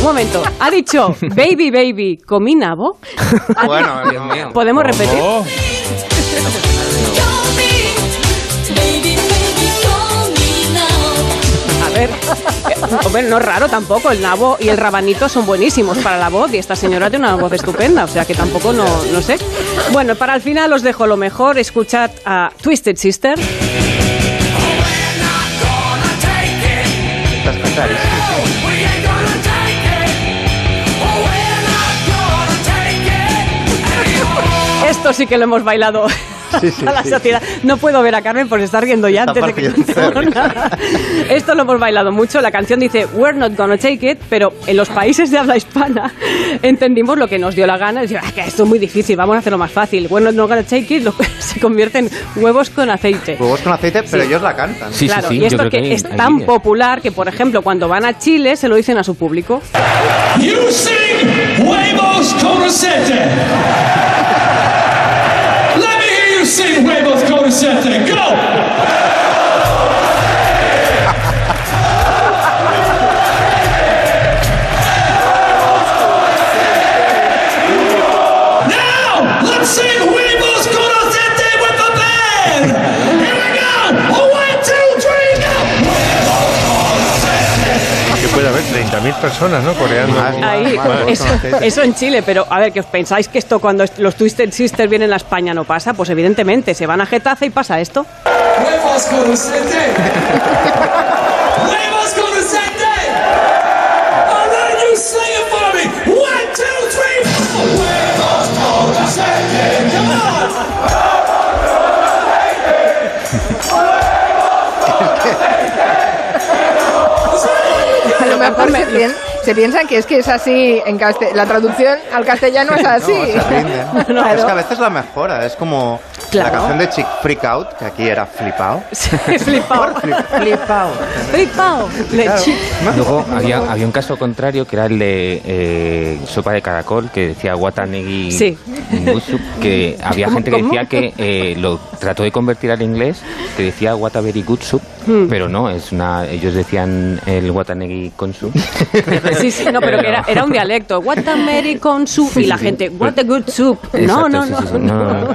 Un momento, ha dicho baby, baby, comí nabo. Ha di- Bueno, Dios mío. ¿Podemos repetir? Eh, hombre, no es raro tampoco. El nabo y el rabanito son buenísimos para la voz y esta señora tiene una voz estupenda, o sea que tampoco no, no sé. Bueno, para el final os dejo lo mejor. Escuchad a Twisted Sister. Esto sí que lo hemos bailado a la sociedad. No puedo ver a Carmen por estar riendo ya antes de que Esto lo hemos bailado mucho. La canción dice We're not gonna take it, pero en los países de habla hispana entendimos lo que nos dio la gana. Decir, "Ah, que esto es muy difícil, vamos a hacerlo más fácil. We're not gonna take it lo- se convierte en huevos con aceite. Huevos con aceite, pero Sí. ellos la cantan. claro, y esto que es tan popular que, por ejemplo, cuando van a Chile se lo dicen a su público. You sing huevos con aceite. Sing huevos con aceite. Go! 30.000 personas, ¿no? Coreando. Ahí, eso, eso en Chile, pero a ver, que os pensáis que esto cuando los Twisted Sisters vienen a España no pasa, pues evidentemente se van a Getafe y pasa esto. mejor se, pien- se piensan que es que es así en la traducción al castellano es así. No. Claro. Es que a veces la mejora, es como Claro. la canción de Chick Freak Out, que aquí era Flipao. Flipao. Flipao. Flipao. Chi- Luego había, había un caso contrario que era el de eh, sopa de caracol que decía Watanegi Sí. Ngusu, que había ¿Cómo, gente que decía que eh, lo trató de convertir al inglés que decía good soup Hmm. pero no es una ellos decían el Watanegi con soup Sí, sí, no, pero que era, era un dialecto. American soup. Y la gente, what a good soup. No, Exacto, no, sí, no. sí, sí, no, no, no.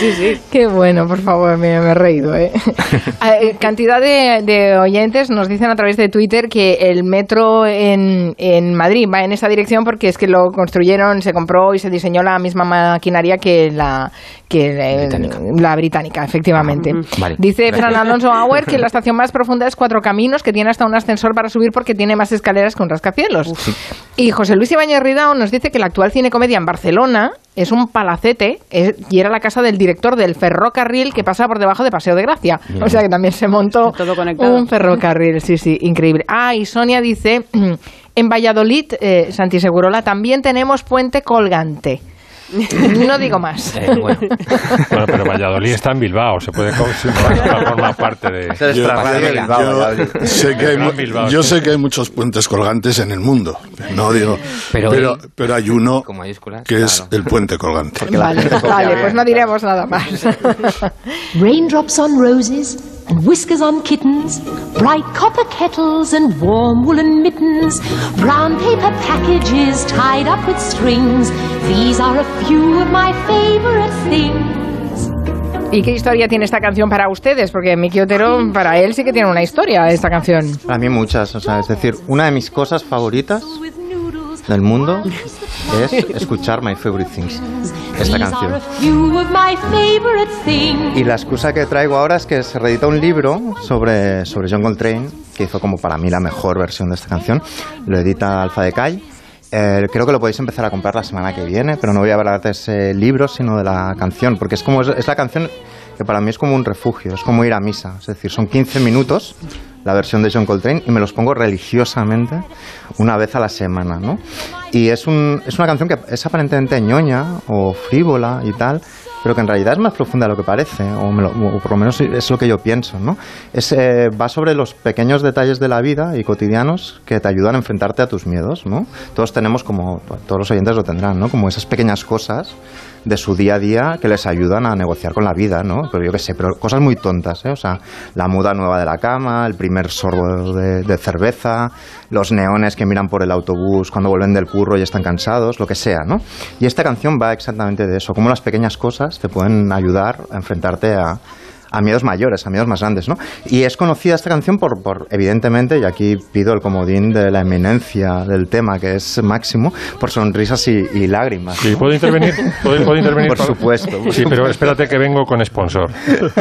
Sí, sí. Qué bueno, por favor, me, me he reído. ¿eh? Eh, Cantidad de, de oyentes nos dicen a través de Twitter que el metro en, en Madrid va en esa dirección porque es que lo construyeron, se compró y se diseñó la misma maquinaria que la, que la- la británica, efectivamente. Vale, Dice gracias. Fran Alonso Auer que la estación más profunda es Cuatro Caminos, que tiene hasta un ascensor para subir porque tiene más escaleras que un rascacielos. Y José Luis Ibáñez Ridao nos dice que la actual Cinecomedia en Barcelona es un palacete es- y era la casa del director del ferrocarril que pasa por debajo de Paseo de Gracia. Bien. O sea que también se montó Todo un ferrocarril, sí, sí, increíble. Ah, y Sonia dice, en Valladolid, eh, Santi Segurola, también tenemos puente colgante. No digo más. Eh, bueno. Bueno, pero Valladolid está en Bilbao, se puede considerar forma parte de. Yo, Valladolid. sé que hay, Bilbao, yo sé que hay muchos puentes colgantes en el mundo. No digo, Pero pero, hay- pero, hay uno que es el puente colgante. Vale, vale, pues no diremos nada más. Raindrops on roses and whiskers on kittens, bright copper kettles and warm woolen mittens, brown paper packages tied up with strings. These are a few of my favorite things. ¿Y qué historia tiene esta canción para ustedes? Porque Miki Otero, para él sí que tiene una historia esta canción. Para mí muchas, o sea, es decir, una de mis cosas favoritas del mundo es escuchar My Favorite Things, esta canción. Y la excusa que traigo ahora es que se reedita un libro sobre, sobre John Coltrane, que hizo como para mí la mejor versión de esta canción. Lo edita Alfa de. Eh, creo que lo podéis empezar a comprar la semana que viene, pero no voy a hablar de ese libro, sino de la canción, porque es como es, es la canción que para mí es como un refugio, es como ir a misa. Es decir, son 15 minutos la versión de John Coltrane y me los pongo religiosamente una vez a la semana, ¿no? Y es, un, es una canción que es aparentemente ñoña o frívola y tal, pero que en realidad es más profunda de lo que parece, o, me lo- o por lo menos es lo que yo pienso, ¿no? Es, eh, va sobre los pequeños detalles de la vida y cotidianos que te ayudan a enfrentarte a tus miedos, ¿no? Todos tenemos como, todos los oyentes lo tendrán, ¿no? Como esas pequeñas cosas de su día a día que les ayudan a negociar con la vida, ¿no? Pero yo qué sé, pero cosas muy tontas, ¿eh? O sea, la muda nueva de la cama, el primer sorbo de, de cerveza, los neones que miran por el autobús cuando vuelven del curro y están cansados, lo que sea, ¿no? Y esta canción va exactamente de eso, cómo las pequeñas cosas te pueden ayudar a enfrentarte a, a miedos mayores, a miedos más grandes, ¿no? Y es conocida esta canción por, por, evidentemente, y aquí pido el comodín de la eminencia del tema, que es máximo, por sonrisas y, y lágrimas. Sí, ¿puedo intervenir? ¿Puedo, puedo intervenir? Por supuesto. Sí, pero espérate que vengo con sponsor.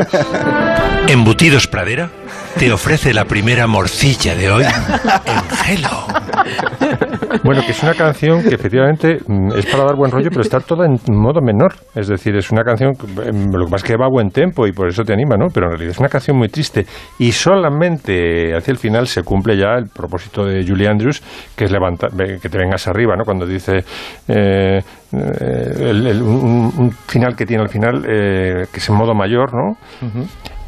Embutidos Pradera te ofrece la primera morcilla de hoy en Gelo. Bueno, que es una canción que efectivamente mm, es para dar buen rollo, pero está toda en modo menor. Es decir, es una canción, que, mm, lo que pasa es que va a buen tempo y por eso te anima, ¿no? Pero en realidad es una canción muy triste. Y solamente hacia el final se cumple ya el propósito de Julie Andrews, que es levantar, que te vengas arriba, ¿no? Cuando dice eh, eh, el- el- un, un final que tiene al final, eh, que es en modo mayor, ¿no?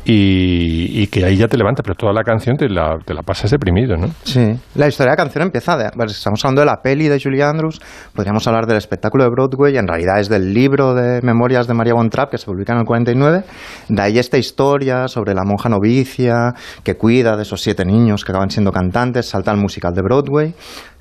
Y, y que ahí ya te levanta, pero toda la canción te la, te la pasas deprimido, ¿no? Sí, la historia de la canción empieza de, bueno, estamos hablando de la peli de Julie Andrews, podríamos hablar del espectáculo de Broadway, en realidad es del libro de memorias de María Von Trapp que se publica en el 49, de ahí esta historia sobre la monja novicia que cuida de esos siete niños que acaban siendo cantantes, salta al musical de Broadway,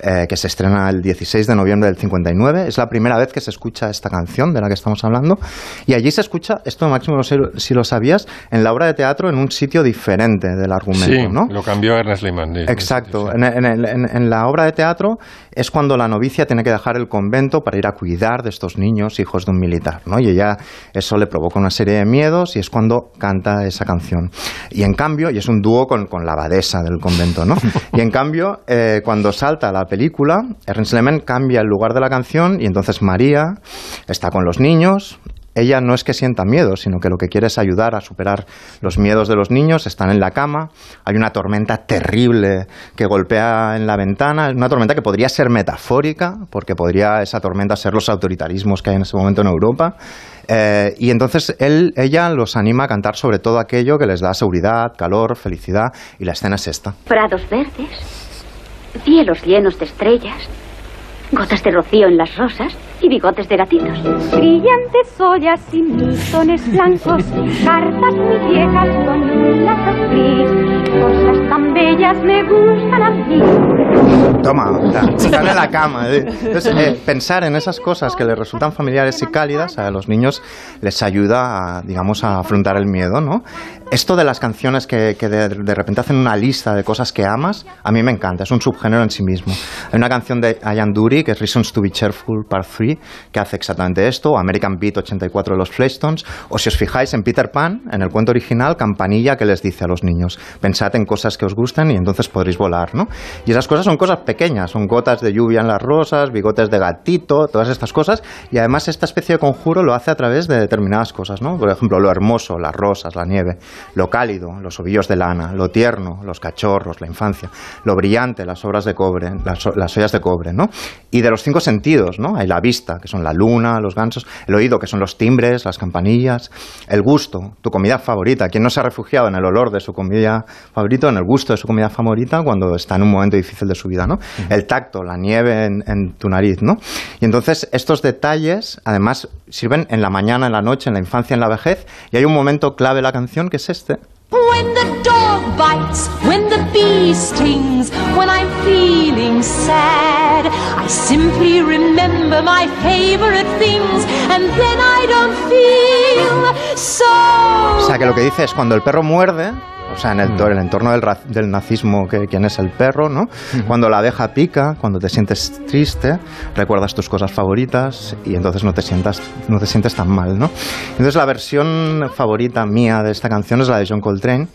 eh, que se estrena el 16 de noviembre del 59, es la primera vez que se escucha esta canción de la que estamos hablando, y allí se escucha, esto Máximo no sé si lo sabías, en la obra de teatro en un sitio diferente del argumento, Sí, ¿no? lo cambió Ernest Lehmann. Exacto. En, en en- en la obra de teatro es cuando la novicia tiene que dejar el convento para ir a cuidar de estos niños, hijos de un militar, ¿no? Y ella, eso le provoca una serie de miedos y es cuando canta esa canción. Y en cambio, y es un dúo con, con la abadesa del convento, ¿no? Y en cambio, eh, cuando salta la película, Ernst Lehmann cambia el lugar de la canción y entonces María está con los niños, ella no es que sienta miedo, sino que lo que quiere es ayudar a superar los miedos de los niños. Están en la cama, hay una tormenta terrible que golpea en la ventana, una tormenta que podría ser metafórica, porque podría esa tormenta ser los autoritarismos que hay en ese momento en Europa. Eh, y entonces él, ella los anima a cantar sobre todo aquello que les da seguridad, calor, felicidad, y la escena es esta. Prados verdes, cielos llenos de estrellas, gotas de rocío en las rosas y bigotes de gatitos. Brillantes ollas y misones blancos, cartas muy viejas con un lazo gris, cosas tan bellas me gustan a mí. Toma, están en la cama. ¿eh? Entonces, eh, pensar en esas cosas que les resultan familiares y cálidas a los niños les ayuda, a, digamos, a afrontar el miedo, ¿no? Esto de las canciones que, que de, de repente hacen una lista de cosas que amas, a mí me encanta, es un subgénero en sí mismo. Hay una canción de Ian Dury, que es Reasons to be Cheerful Part 3, que hace exactamente esto, o American Beat 84 de los Flintstones, o si os fijáis en Peter Pan, en el cuento original, Campanilla que les dice a los niños, pensad en cosas que os gustan y entonces podréis volar, ¿no? Y esas cosas son cosas pequeñas, son gotas de lluvia en las rosas, bigotes de gatito, todas estas cosas, y además esta especie de conjuro lo hace a través de determinadas cosas, ¿no? Por ejemplo, lo hermoso, las rosas, la nieve, lo cálido, los ovillos de lana, lo tierno, los cachorros, la infancia, lo brillante, las obras de cobre, las, las ollas de cobre, ¿no? Y de los cinco sentidos, ¿no? Hay la vista, que son la luna, los gansos, el oído, que son los timbres, las campanillas, el gusto, tu comida favorita. ¿Quién no se ha refugiado en el olor de su comida favorita, en el gusto de su comida favorita cuando está en un momento difícil de su vida, ¿no? El tacto, la nieve en, en tu nariz, ¿no? Y entonces estos detalles, además, sirven en la mañana, en la noche, en la infancia, en la vejez, y hay un momento clave de la canción que es este. When the dog bites, when the bee stings, when I'm feeling sad, I simply remember my favorite things, and then I don't feel so. O sea, que lo que dice es cuando el perro muerde, o sea, en el, to- el entorno del, del nazismo, que, quién es el perro, ¿no? Cuando la abeja pica, cuando te sientes triste, recuerdas tus cosas favoritas y entonces no te, sientas, no te sientes tan mal, ¿no? Entonces la versión favorita mía de esta canción es la de John Coltrane,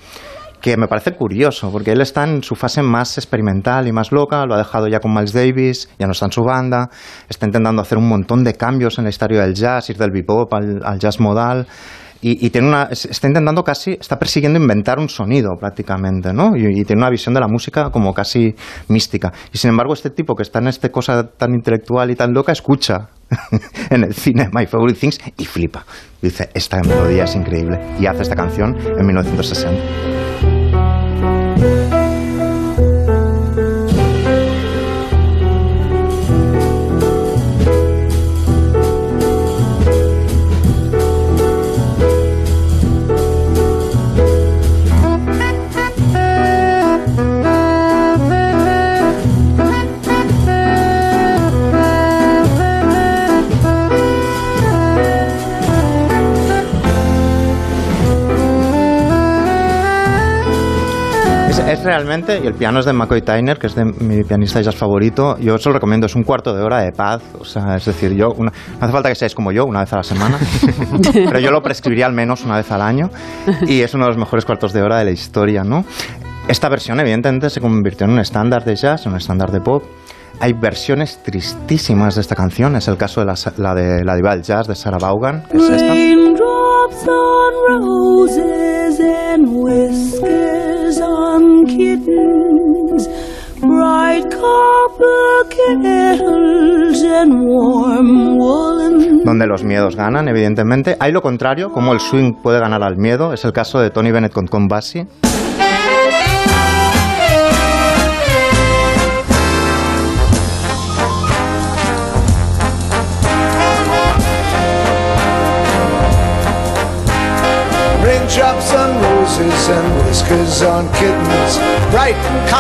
que me parece curioso, porque él está en su fase más experimental y más loca, lo ha dejado ya con Miles Davis, ya no está en su banda, está intentando hacer un montón de cambios en la historia del jazz, ir del bebop al, al jazz modal, y, y tiene una, es- está intentando casi, está persiguiendo inventar un sonido prácticamente, ¿no? Y, y tiene una visión de la música como casi mística. Y sin embargo, este tipo que está en esta cosa tan intelectual y tan loca, escucha en el cine My Favorite Things y flipa. Dice, esta melodía es increíble. Y hace esta canción en 1960. Realmente, y el piano es de McCoy Tyner, que es de mi pianista jazz favorito. Yo os lo recomiendo, es un cuarto de hora de paz. O sea, es decir, yo una- no hace falta que seáis como yo, una vez a la semana, pero yo lo prescribiría al menos una vez al año. Y es uno de los mejores cuartos de hora de la historia, ¿no? Esta versión, evidentemente, se convirtió en un estándar de jazz, un estándar de pop. Hay versiones tristísimas de esta canción. Es el caso de la, la de la diva del jazz de Sarah Vaughan, que es esta. Donde los miedos ganan, evidentemente. Hay lo contrario, como el swing puede ganar al miedo. Es el caso de Tony Bennett con Con Bassi.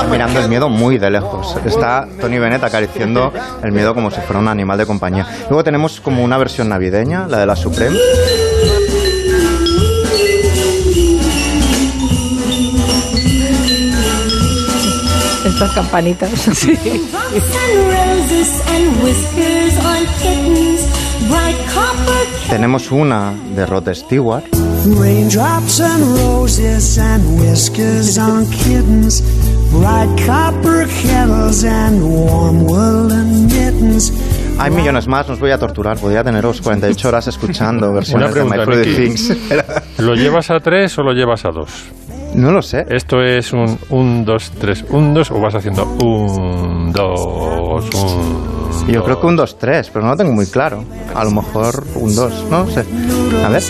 Mirando el miedo muy de lejos. Está Tony Bennett acariciando el miedo como si fuera un animal de compañía. Luego tenemos como una versión navideña, la de la Supreme. Estas campanitas. Raindrops Tenemos una de Rod Stewart. Raindrops and roses and whiskers on kittens, bright copper kettles and warm woolen mittens. Hay millones más, no os voy a torturar. Podría teneros 48 horas escuchando versiones de My pregunta, Miki. Things. ¿Lo llevas a tres o lo llevas a dos? No lo sé. ¿Esto es un 1, 2, 3, 1, 2 o vas haciendo 1, 2, 1? Yo creo que un 2-3, pero no lo tengo muy claro. A lo mejor un 2, no sé. A ver.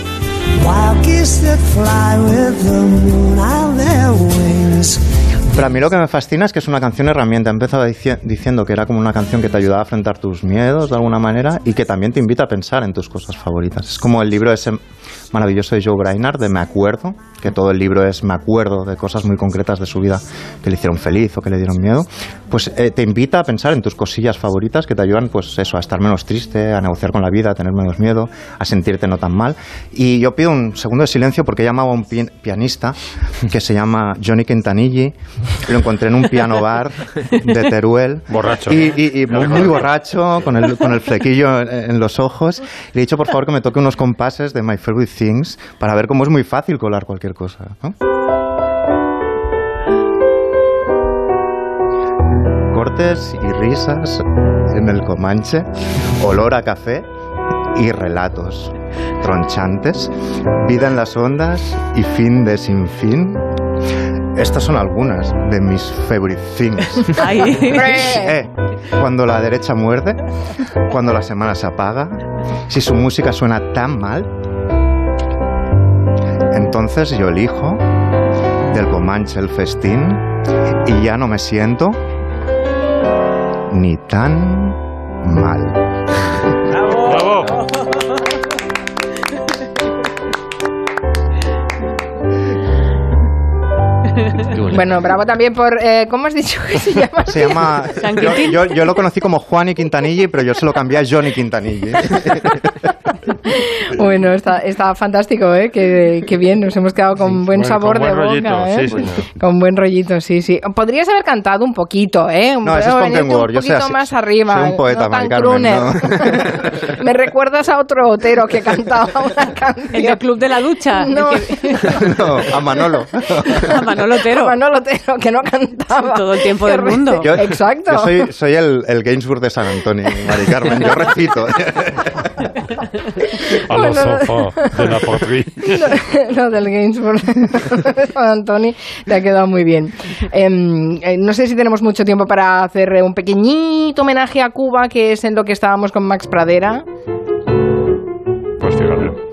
Pero a mí lo que me fascina es que es una canción herramienta. He empezado dici- diciendo que era como una canción que te ayudaba a enfrentar tus miedos de alguna manera y que también te invita a pensar en tus cosas favoritas. Es como el libro ese maravilloso de Joe Brainard de Me Acuerdo, que todo el libro es Me Acuerdo de cosas muy concretas de su vida que le hicieron feliz o que le dieron miedo. Pues eh, te invita a pensar en tus cosillas favoritas que te ayudan, pues eso, a estar menos triste, a negociar con la vida, a tener menos miedo, a sentirte no tan mal. Y yo pido un segundo de silencio porque he llamado a un pi- pianista que se llama Johnny Quintanilli. Lo encontré en un piano bar de Teruel. Borracho. Y, y- y muy, muy borracho, con el, con el flequillo en, en los ojos. Le he dicho, por favor, que me toque unos compases de My Favorite Things para ver cómo es muy fácil colar cualquier cosa. ¿no? Cortes y risas en el Comanche, olor a café y relatos tronchantes, vida en las ondas y fin de sin fin. Estas son algunas de mis favorite things. Eh, cuando la derecha muerde, cuando la semana se apaga, si su música suena tan mal, entonces yo elijo del Comanche el festín y ya no me siento ni tan mal. Bueno, bravo también por. eh, ¿Cómo has dicho que se llama? Se llama. Yo, yo- yo lo conocí como Juan y Quintanilli, pero yo se lo cambié a Johnny Quintanilli. Bueno, está, está fantástico, ¿eh? Qué, qué bien, nos hemos quedado con buen Bueno, sabor con de buen boca, rollito, ¿eh? sí, señor. Con buen rollito, sí, sí. Podrías haber cantado un poquito, ¿eh? Un, No, ese es word, un yo poquito así- más arriba. soy un poeta, no tan Carmen, crooner. Me recuerdas a otro Otero que cantaba una canción. El del Club de la Ducha. No. que- No, a Manolo. a Manolo Otero. A Manolo Otero, que no cantaba. Todo el tiempo del mundo. Yo, Exacto. Yo soy, soy el, el Gainsbourg de San Antonio, Mari Carmen. Yo recito. A los Bueno, ojos de la potri. Lo, lo del Gainsbourg de San Antonio te ha quedado muy bien. Em, eh, no sé si tenemos mucho tiempo para hacer eh, un pequeñito homenaje a Cuba, que es en lo que estábamos con Max Pradera. Pues fíjate.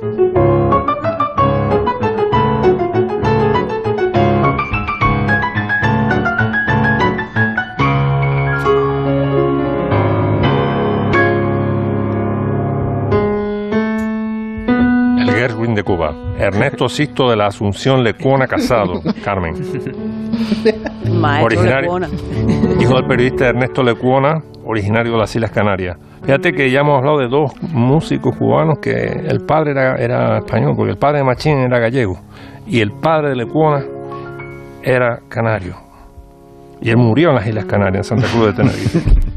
Cuba. Ernesto Sisto de la Asunción Lecuona Casado. Carmen. Maestro Originario. Lecuona. Hijo del periodista Ernesto Lecuona, originario de las Islas Canarias. Fíjate que ya hemos hablado de dos músicos cubanos que el padre era, era español, porque el padre de Machín era gallego y el padre de Lecuona era canario. Y él murió en las Islas Canarias, en Santa Cruz de Tenerife.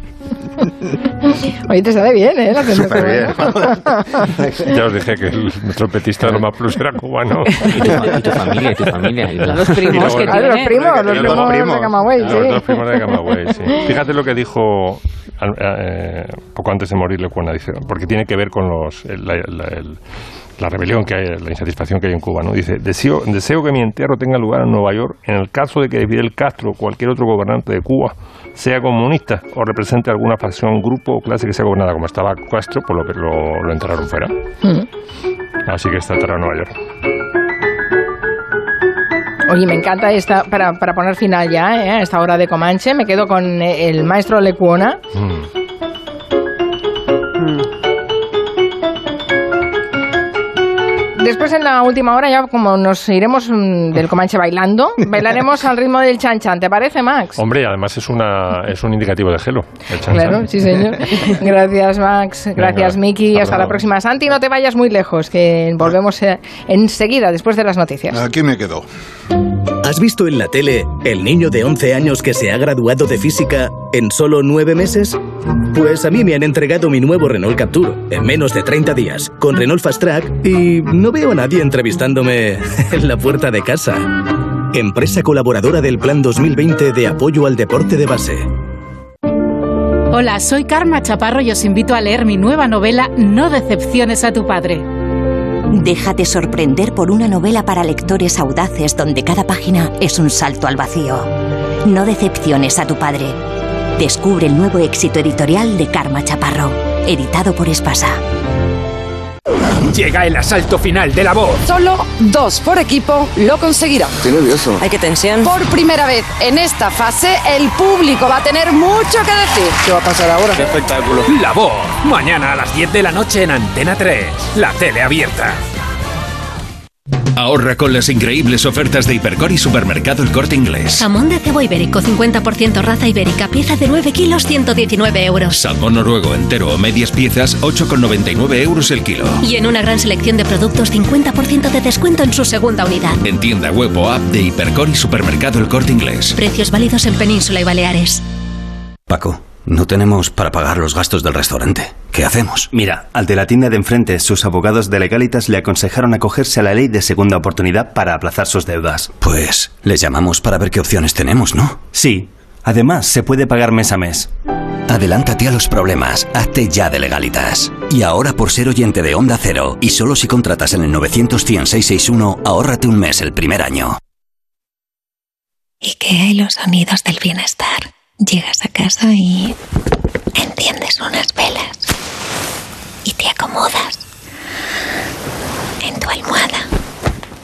Oye, te sale bien, ¿eh? Súper bien. Ya os dije que el- nuestro petista de lo más plus era cubano. Y tu familia, y tu familia. y Los primos que Claro, tiene. los primos, los Los primos de Camagüey, Los sí. dos primos de Camagüey, sí. Fíjate lo que dijo al- eh, poco antes de morir Lecuona, dice, porque tiene que ver con los, el- la, la- el- la rebelión que hay, la insatisfacción que hay en Cuba. ¿no? Dice, deseo, deseo que mi entierro tenga lugar en Nueva York en el caso de que Fidel Castro o cualquier otro gobernante de Cuba sea comunista o represente alguna facción, grupo o clase que sea gobernada como estaba Castro, por lo que lo, lo enterraron fuera. Así que está enterrado en Nueva York. Oye, me encanta esta, para, para poner final ya, ¿eh? a esta hora de Comanche, me quedo con eh, el maestro Lecuona. Después en la última hora ya como nos iremos mm, del Comanche bailando, bailaremos al ritmo del chan chan, ¿te parece Max? Hombre, y además es, una, es un indicativo de gelo. el chan Claro, chan. sí señor. Gracias Max, gracias Venga, Miki, hasta hasta la próxima. Santi, no te vayas muy lejos, que volvemos eh, enseguida después de las noticias. Aquí me quedo. ¿Has visto en la tele el niño de 11 años que se ha graduado de física en solo 9 meses? Pues a mí me han entregado mi nuevo Renault Captur en menos de 30 días con Renault Fast Track y no veo a nadie entrevistándome en la puerta de casa. Empresa colaboradora del Plan 2020 de apoyo al deporte de base. Hola, soy Karma Chaparro y os invito a leer mi nueva novela No decepciones a tu padre. Déjate sorprender por una novela para lectores audaces donde cada página es un salto al vacío. No decepciones a tu padre. Descubre el nuevo éxito editorial de Karma Chaparro, editado por Espasa. Llega el asalto final de la voz. Solo dos por equipo lo conseguirán. Estoy nervioso. Hay que tensión. Por primera vez en esta fase, el público va a tener mucho que decir. ¿Qué va a pasar ahora? ¡Qué espectáculo! La voz. Mañana a las 10 de la noche en Antena 3. La tele abierta. Ahorra con las increíbles ofertas de Hipercor y Supermercado El Corte Inglés. Jamón de cebo ibérico, 50% raza ibérica, pieza de 9 kilos, 119 euros. Salmón noruego entero o medias piezas, 8,99 euros el kilo. Y en una gran selección de productos, 50% de descuento en su segunda unidad. En tienda web o app de Hipercor y Supermercado El Corte Inglés. Precios válidos en Península y Baleares. Paco, no tenemos para pagar los gastos del restaurante. ¿Qué hacemos? Mira, al de la tienda de enfrente, sus abogados de legalitas le aconsejaron acogerse a la ley de segunda oportunidad para aplazar sus deudas. Pues les llamamos para ver qué opciones tenemos, ¿no? Sí. Además, se puede pagar mes a mes. Adelántate a los problemas, hazte ya de legalitas. Y ahora por ser oyente de Onda Cero, y solo si contratas en el 900-100-661, ahórrate un mes el primer año. IKEA y los sonidos del bienestar. Llegas a casa y enciendes unas velas y te acomodas en tu almohada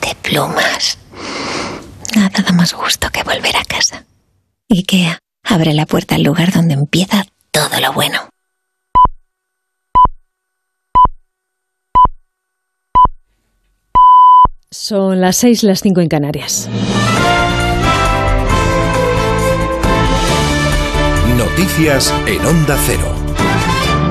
de plumas. Nada da más gusto que volver a casa. IKEA abre la puerta al lugar donde empieza todo lo bueno. Son las 6, las 5 en Canarias. Noticias en Onda Cero.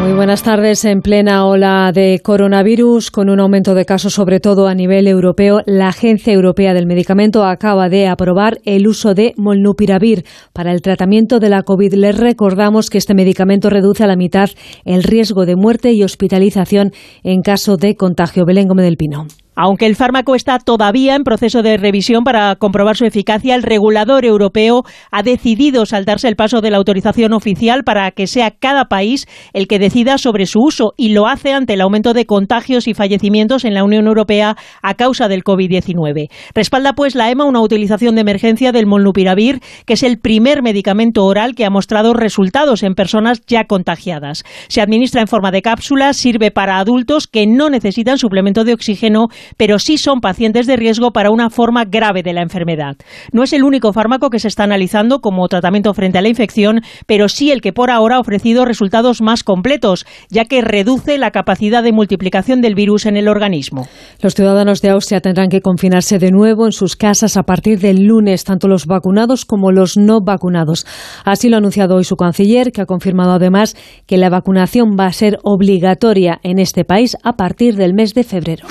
Muy buenas tardes. En plena ola de coronavirus, con un aumento de casos sobre todo a nivel europeo, la Agencia Europea del Medicamento acaba de aprobar el uso de molnupiravir para el tratamiento de la COVID. Les recordamos que este medicamento reduce a la mitad el riesgo de muerte y hospitalización en caso de contagio. Belén Gómez del Pino. Aunque el fármaco está todavía en proceso de revisión para comprobar su eficacia, el regulador europeo ha decidido saltarse el paso de la autorización oficial para que sea cada país el que decida sobre su uso y lo hace ante el aumento de contagios y fallecimientos en la Unión Europea a causa del COVID-19. Respalda pues la EMA una utilización de emergencia del molnupiravir, que es el primer medicamento oral que ha mostrado resultados en personas ya contagiadas. Se administra en forma de cápsula, sirve para adultos que no necesitan suplemento de oxígeno pero sí son pacientes de riesgo para una forma grave de la enfermedad. No es el único fármaco que se está analizando como tratamiento frente a la infección, pero sí el que por ahora ha ofrecido resultados más completos, ya que reduce la capacidad de multiplicación del virus en el organismo. Los ciudadanos de Austria tendrán que confinarse de nuevo en sus casas a partir del lunes, tanto los vacunados como los no vacunados. Así lo ha anunciado hoy su canciller, que ha confirmado además que la vacunación va a ser obligatoria en este país a partir del mes de febrero.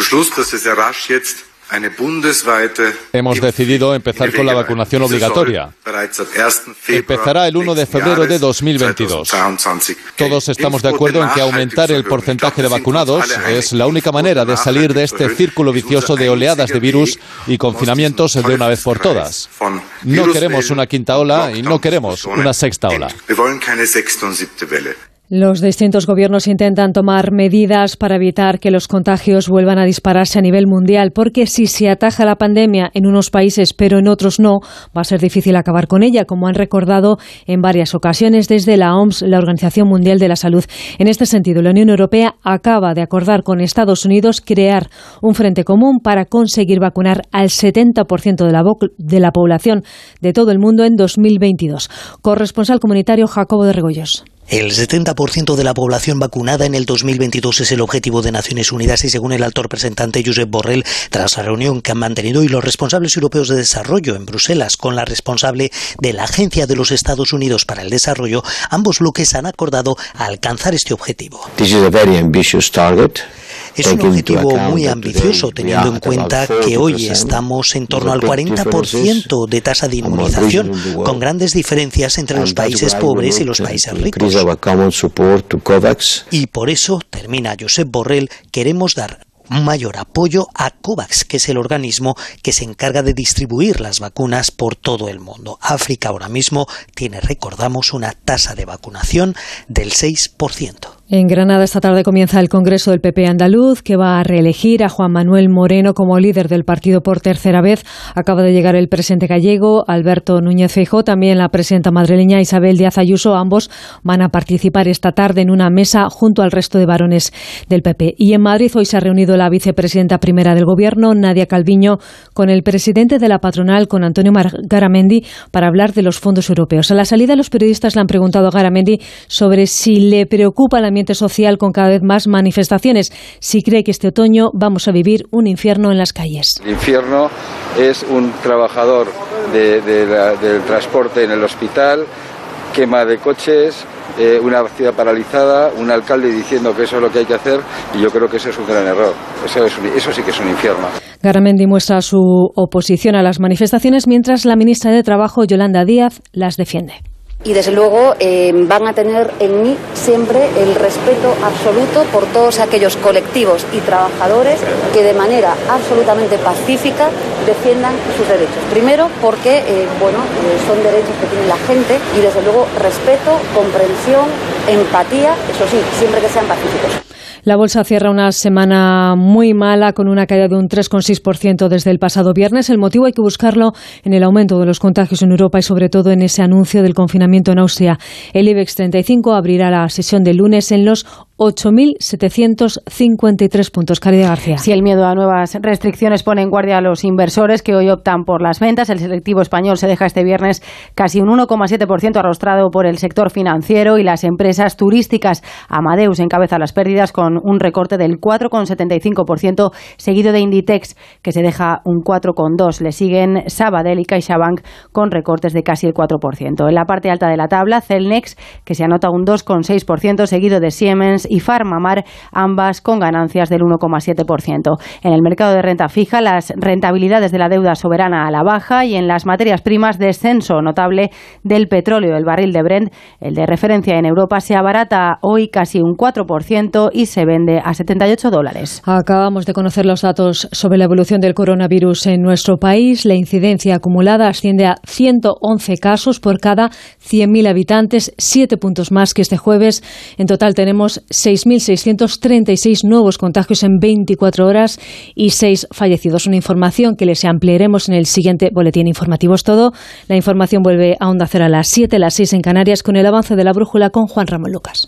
Hemos decidido empezar con la vacunación obligatoria. Empezará el 1 de febrero de 2022. Todos estamos de acuerdo en que aumentar el porcentaje de vacunados es la única manera de salir de este círculo vicioso de oleadas de virus y confinamientos de una vez por todas. No queremos una quinta ola y no queremos una sexta ola. Los distintos gobiernos intentan tomar medidas para evitar que los contagios vuelvan a dispararse a nivel mundial, porque si se ataja la pandemia en unos países pero en otros no, va a ser difícil acabar con ella, como han recordado en varias ocasiones desde la OMS, la Organización Mundial de la Salud. En este sentido, la Unión Europea acaba de acordar con Estados Unidos crear un frente común para conseguir vacunar al 70% de la, de la población de todo el mundo en 2022. Corresponsal comunitario Jacobo de Regoyos. El 70% de la población vacunada en el 2022 es el objetivo de Naciones Unidas y según el alto representante Josep Borrell, tras la reunión que han mantenido y los responsables europeos de desarrollo en Bruselas con la responsable de la Agencia de los Estados Unidos para el Desarrollo, ambos bloques han acordado alcanzar este objetivo. Es un objetivo muy ambicioso teniendo en cuenta que hoy estamos en torno al 40% de tasa de inmunización, con grandes diferencias entre los países pobres y los países ricos. Y por eso, termina Josep Borrell, queremos dar mayor apoyo a COVAX, que es el organismo que se encarga de distribuir las vacunas por todo el mundo. África ahora mismo tiene, recordamos, una tasa de vacunación del 6%. En Granada esta tarde comienza el Congreso del PP andaluz, que va a reelegir a Juan Manuel Moreno como líder del partido por tercera vez. Acaba de llegar el presidente gallego, Alberto Núñez Feijóo, también la presidenta madrileña Isabel Díaz Ayuso. Ambos van a participar esta tarde en una mesa junto al resto de varones del PP. Y en Madrid hoy se ha reunido la vicepresidenta primera del Gobierno, Nadia Calviño, con el presidente de la patronal, con Antonio Garamendi, para hablar de los fondos europeos. A la salida, los periodistas le han preguntado a Garamendi sobre si le preocupa la social con cada vez más manifestaciones. Si cree que este otoño vamos a vivir un infierno en las calles. El infierno es un trabajador del transporte en el hospital, quema de coches, eh, una ciudad paralizada, un alcalde diciendo que eso es lo que hay que hacer y yo creo que eso es un gran error. Eso, eso sí que es un infierno. Garamendi muestra su oposición a las manifestaciones mientras la ministra de Trabajo, Yolanda Díaz, las defiende y desde luego eh, van a tener en mí siempre el respeto absoluto por todos aquellos colectivos y trabajadores que de manera absolutamente pacífica defiendan sus derechos. Primero porque eh, bueno, eh, son derechos que tiene la gente y desde luego respeto, comprensión, empatía, eso sí, siempre que sean pacíficos. La bolsa cierra una semana muy mala con una caída de un 3,6% desde el pasado viernes. El motivo hay que buscarlo en el aumento de los contagios en Europa y sobre todo en ese anuncio del confinamiento en Austria. El IBEX 35 abrirá la sesión de lunes en los 8.753 puntos. Caridad García. Si el miedo a nuevas restricciones pone en guardia a los inversores que hoy optan por las ventas, el selectivo español se deja este viernes casi un 1,7% arrostrado por el sector financiero y las empresas turísticas. Amadeus encabeza las pérdidas con un recorte del 4,75%, seguido de Inditex, que se deja un 4,2%. Le siguen Sabadell y CaixaBank con recortes de casi el 4%. En la parte alta de la tabla, Celnex, que se anota un 2,6%, seguido de Siemens y Farmamar, ambas con ganancias del 1,7%. En el mercado de renta fija, las rentabilidades de la deuda soberana a la baja y en las materias primas, descenso notable del petróleo. El barril de Brent, el de referencia en Europa, se abarata hoy casi un 4% y se vende a 78 dólares. Acabamos de conocer los datos sobre la evolución del coronavirus en nuestro país. La incidencia acumulada asciende a 111 casos por cada 100.000 habitantes, siete puntos más que este jueves. En total tenemos 6.636 nuevos contagios en 24 horas y 6 fallecidos. Una información que les ampliaremos en el siguiente boletín informativo. Es todo. La información vuelve a Onda Cero a las 7, las 6 en Canarias con el avance de la brújula con Juan Ramón Lucas.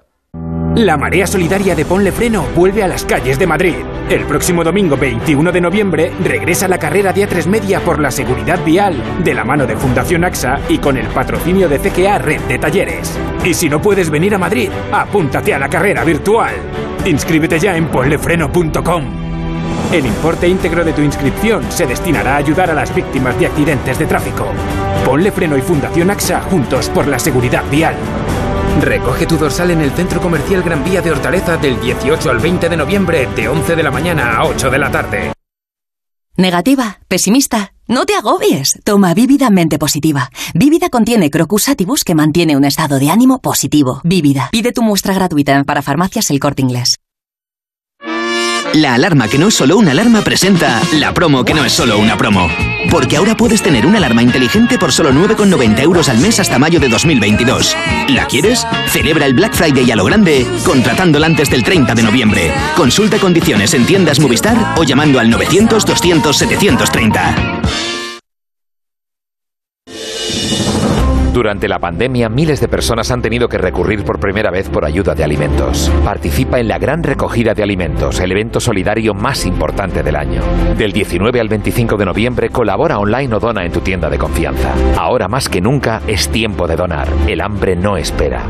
La marea solidaria de Ponle Freno vuelve a las calles de Madrid. El próximo domingo 21 de noviembre regresa la carrera de A3 Media por la seguridad vial, de la mano de Fundación AXA y con el patrocinio de CGA Red de Talleres. Y si no puedes venir a Madrid, apúntate a la carrera virtual. Inscríbete ya en ponlefreno.com. El importe íntegro de tu inscripción se destinará a ayudar a las víctimas de accidentes de tráfico. Ponle Freno y Fundación AXA juntos por la seguridad vial. Recoge tu dorsal en el Centro Comercial Gran Vía de Hortaleza del 18 al 20 de noviembre, de 11 de la mañana a 8 de la tarde. Negativa, pesimista. No te agobies. Toma Vívida Mente Positiva. Vívida contiene Crocus que mantiene un estado de ánimo positivo. Vívida. Pide tu muestra gratuita para farmacias El Corte Inglés. La alarma que no es solo una alarma presenta la promo que no es solo una promo. Porque ahora puedes tener una alarma inteligente por solo 9,90 euros al mes hasta mayo de 2022. ¿La quieres? Celebra el Black Friday a lo grande contratándola antes del 30 de noviembre. Consulta condiciones en tiendas Movistar o llamando al 900 200 730. Durante la pandemia, miles de personas han tenido que recurrir por primera vez por ayuda de alimentos. Participa en la gran recogida de alimentos, el evento solidario más importante del año. Del 19 al 25 de noviembre, colabora online o dona en tu tienda de confianza. Ahora más que nunca es tiempo de donar. El hambre no espera.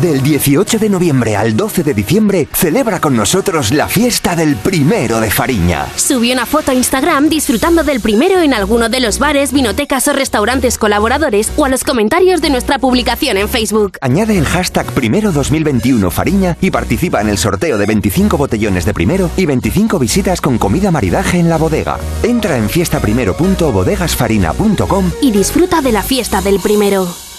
Del 18 de noviembre al 12 de diciembre, celebra con nosotros la fiesta del primero de Fariña. Subí una foto a Instagram disfrutando del primero en alguno de los bares, vinotecas o restaurantes colaboradores o a los comentarios de nuestra publicación en Facebook. Añade el hashtag Primero 2021 Fariña y participa en el sorteo de 25 botellones de primero y 25 visitas con comida maridaje en la bodega. Entra en fiestaprimero.bodegasfarina.com y disfruta de la fiesta del primero.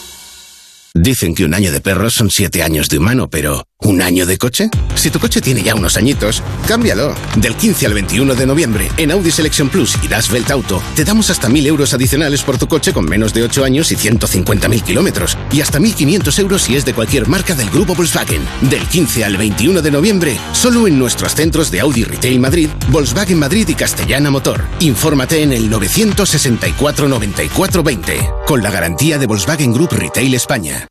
Dicen que un año de perro son siete años de humano, pero ¿un año de coche? Si tu coche tiene ya unos añitos, cámbialo. Del 15 al 21 de noviembre, en Audi Selection Plus y Das Welt Auto, te damos hasta 1.000 euros adicionales por tu coche con menos de 8 años y 150.000 kilómetros. Y hasta 1.500 euros si es de cualquier marca del grupo Volkswagen. Del 15 al 21 de noviembre, solo en nuestros centros de Audi Retail Madrid, Volkswagen Madrid y Castellana Motor. Infórmate en el 964 94 20, con la garantía de Volkswagen Group Retail España.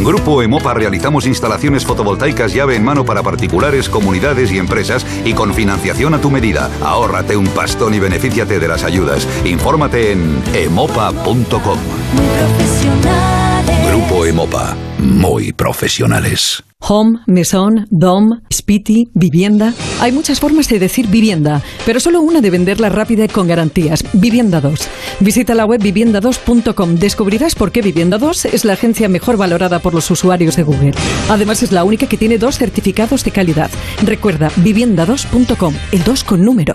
En Grupo Emopa realizamos instalaciones fotovoltaicas llave en mano para particulares, comunidades y empresas y con financiación a tu medida. Ahórrate un pastón y benefíciate de las ayudas. Infórmate en emopa.com. Grupo Emopa. Muy profesionales. Home, mesón, dom, spiti, vivienda. Hay muchas formas de decir vivienda, pero solo una de venderla rápida y con garantías. Vivienda 2. Visita la web vivienda2.com. Descubrirás por qué Vivienda 2 es la agencia mejor valorada por los usuarios de Google. Además es la única que tiene dos certificados de calidad. Recuerda, vivienda2.com, el 2 con número.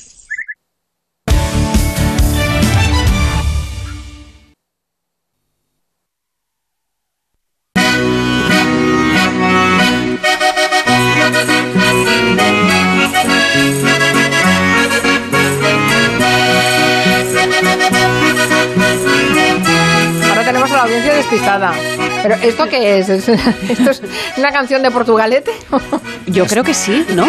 Qué es? ¿Es- ¿Esto es una canción de Portugalete? Yo creo que sí, ¿no?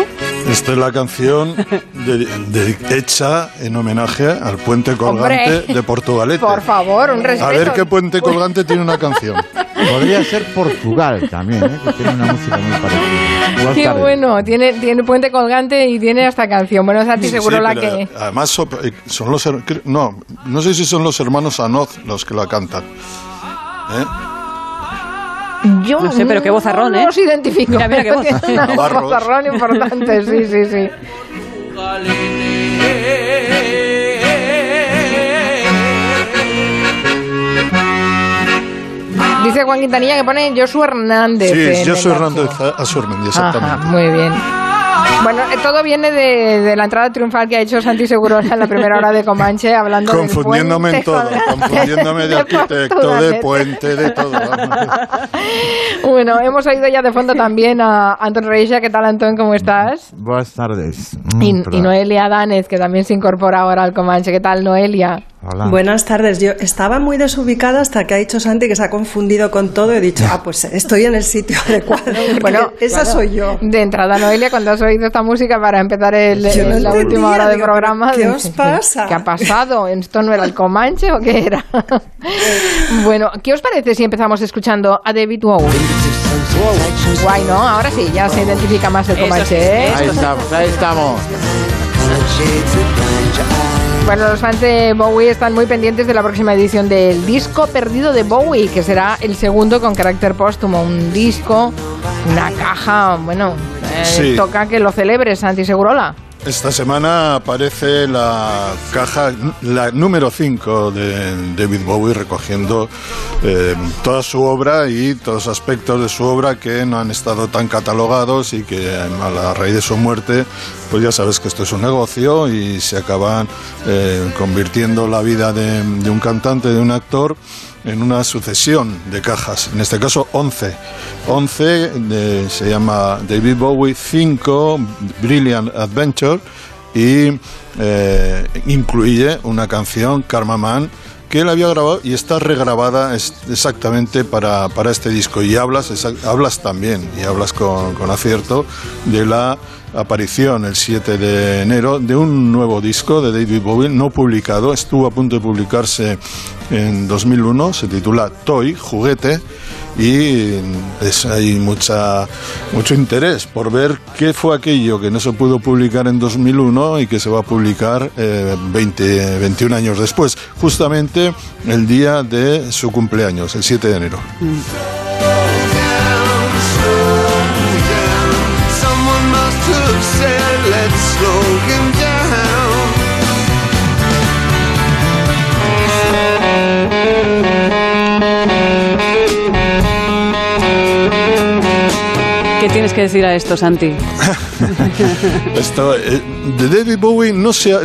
Esta es la canción de- de- hecha en homenaje al puente colgante Hombre. de Portugalete. Por favor, un respeto. A ver qué puente colgante tiene una canción. Podría ser Portugal también, ¿eh? que tiene una música muy parecida. Buenas Qué tardes. bueno, tiene, tiene puente colgante y tiene esta canción. Bueno, Santi, Sí, seguro sí, la que... Además, eh, son los. No, no sé si son los hermanos Anoz los que la cantan. ¿Eh? Yo No sé, pero qué vozarrón, no ¿eh? los identifico. Mira, mira qué voz. Un Navarros. vozarrón importante, sí, sí, sí. Dice Juan Quintanilla que pone Joshua Hernández. Sí, arco. Hernández Asurmendi, Ajá, exactamente. muy bien. Bueno, eh, todo viene de, de la entrada triunfal que ha hecho Santi Segurola en la primera hora de Comanche, hablando del Confundiéndome en puente todo, colgante confundiéndome de arquitecto, de puente, de todo. Bueno, hemos oído ya de fondo también a Anton Reixa. ¿Qué tal, Anton? ¿Cómo estás? Buenas tardes. Y, y Noelia Danez, que también se incorpora ahora al Comanche. ¿Qué tal, Noelia? Hola. Buenas tardes. Yo estaba muy desubicada hasta que ha dicho Santi que se ha confundido con todo. He dicho, ah, pues estoy en el sitio adecuado. Bueno, esa claro. soy yo. De entrada, Noelia, cuando has oído esta música para empezar el- no la entendía, última hora del digo, programa. ¿qué os pasa? ¿Qué ha pasado? ¿Esto no era el Comanche o qué era? bueno, ¿qué os parece si empezamos escuchando a David Bowie? Guay, ¿no? Ahora sí, ya se identifica más el Comanche, ¿eh? Ahí estamos, ahí estamos. Bueno, los fans de Bowie están muy pendientes de la próxima edición del disco perdido de Bowie, que será el segundo con carácter póstumo. Un disco, una caja, bueno, eh, Sí. toca que lo celebres, Santi Segurola. Esta semana aparece la caja, la número 5 de David Bowie recogiendo eh, toda su obra y todos los aspectos de su obra que no han estado tan catalogados y que a la raíz de su muerte, pues ya sabes que esto es un negocio y se acaban eh, convirtiendo la vida de, de un cantante, de un actor, en una sucesión de cajas, en este caso 11. 11 de- se llama David Bowie 5 Brilliant Adventure y eh, incluye una canción, Karma Man, que él había grabado y está regrabada exactamente para, para este disco. Y hablas, hablas también, y hablas con, con acierto, de la aparición el 7 de enero de un nuevo disco de David Bowie no publicado, estuvo a punto de publicarse en 2001, se titula Toy, juguete, y es, hay mucha, mucho interés por ver qué fue aquello que no se pudo publicar en 2001 y que se va a publicar eh, 20, 21 años después, justamente el día de su cumpleaños, el 7 de enero. ¿Qué tienes que decir a esto, Santi? Esto, eh, de David Bowie no se ha-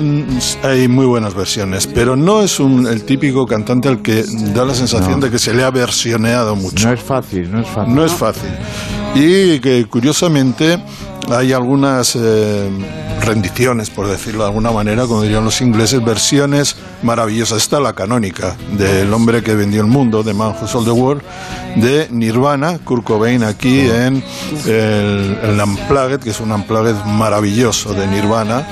hay muy buenas versiones, pero no es un, el típico cantante al que da la sensación No. de que se le ha versioneado mucho. No es fácil, no es fácil. No es fácil. Y que curiosamente hay algunas eh, rendiciones, por decirlo de alguna manera, como dirían los ingleses, versiones maravillosas. Está la canónica del hombre que vendió el mundo, de Man Who Sold the World, de Nirvana, Kurt Cobain aquí en el, el Unplugged, que es un Unplugged maravilloso de Nirvana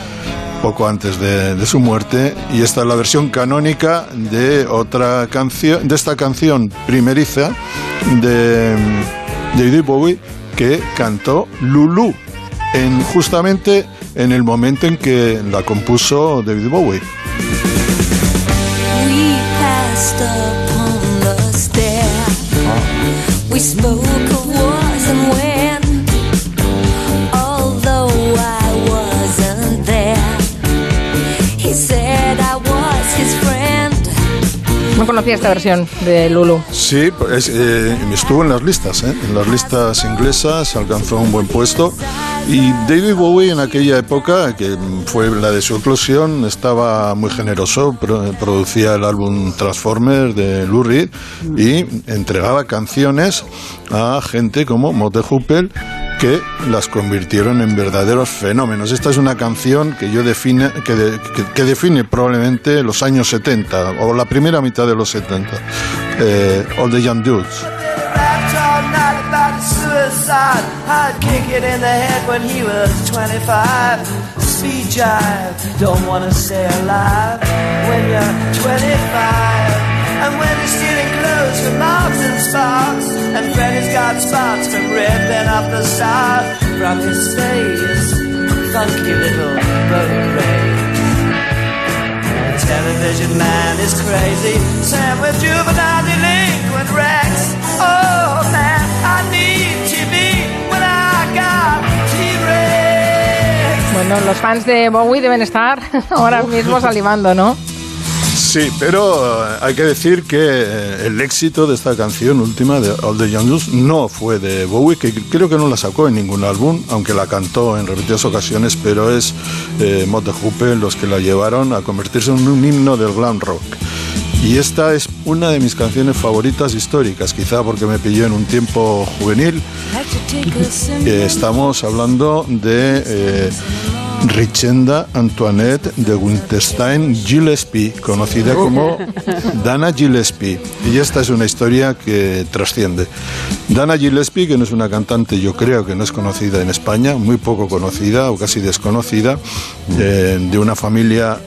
poco antes de, de su muerte. Y esta es la versión canónica de otra canción de esta canción primeriza de, de David Bowie que cantó Lulu en justamente en el momento en que la compuso David Bowie No conocía esta versión de Lulu. Sí, pues, eh, estuvo en las listas, ¿eh? en las listas inglesas, alcanzó un buen puesto. Y David Bowie en aquella época, que fue la de su eclosión, estaba muy generoso, pro- producía el álbum Transformers de Lou Reed y entregaba canciones a gente como Mote Hooper que las convirtieron en verdaderos fenómenos. Esta es una canción que yo define, que, de- que- que define probablemente los años 70 o la primera mitad de los 70. Eh, All the Young Dudes. side. I'd kick it in the head when he was 25. Speed jive, don't wanna stay alive when you're 25. And when you're stealing clothes from Marks and Sparks, and Freddy's got spots from ripping up the stars from his face. Funky little boat race. The television man is crazy, Sam with juvenile delinquent Rex. Oh man, I need TV when I got T-Rex. Bueno, los fans de Bowie deben estar ahora mismo salivando, ¿no? Sí, pero eh, hay que decir que eh, el éxito de esta canción última de All the Young Dudes no fue de Bowie, que creo que no la sacó en ningún álbum, aunque la cantó en repetidas ocasiones, pero es eh, Mott Hoople los que la llevaron a convertirse en un himno del glam rock. Y esta es una de mis canciones favoritas históricas, quizá porque me pilló en un tiempo juvenil. Estamos hablando de eh, Richenda Antoinette de Winterstein Gillespie, conocida como Dana Gillespie. Y esta es una historia que trasciende. Dana Gillespie, que no es una cantante, yo creo que no es conocida en España, muy poco conocida o casi desconocida, eh, de una familia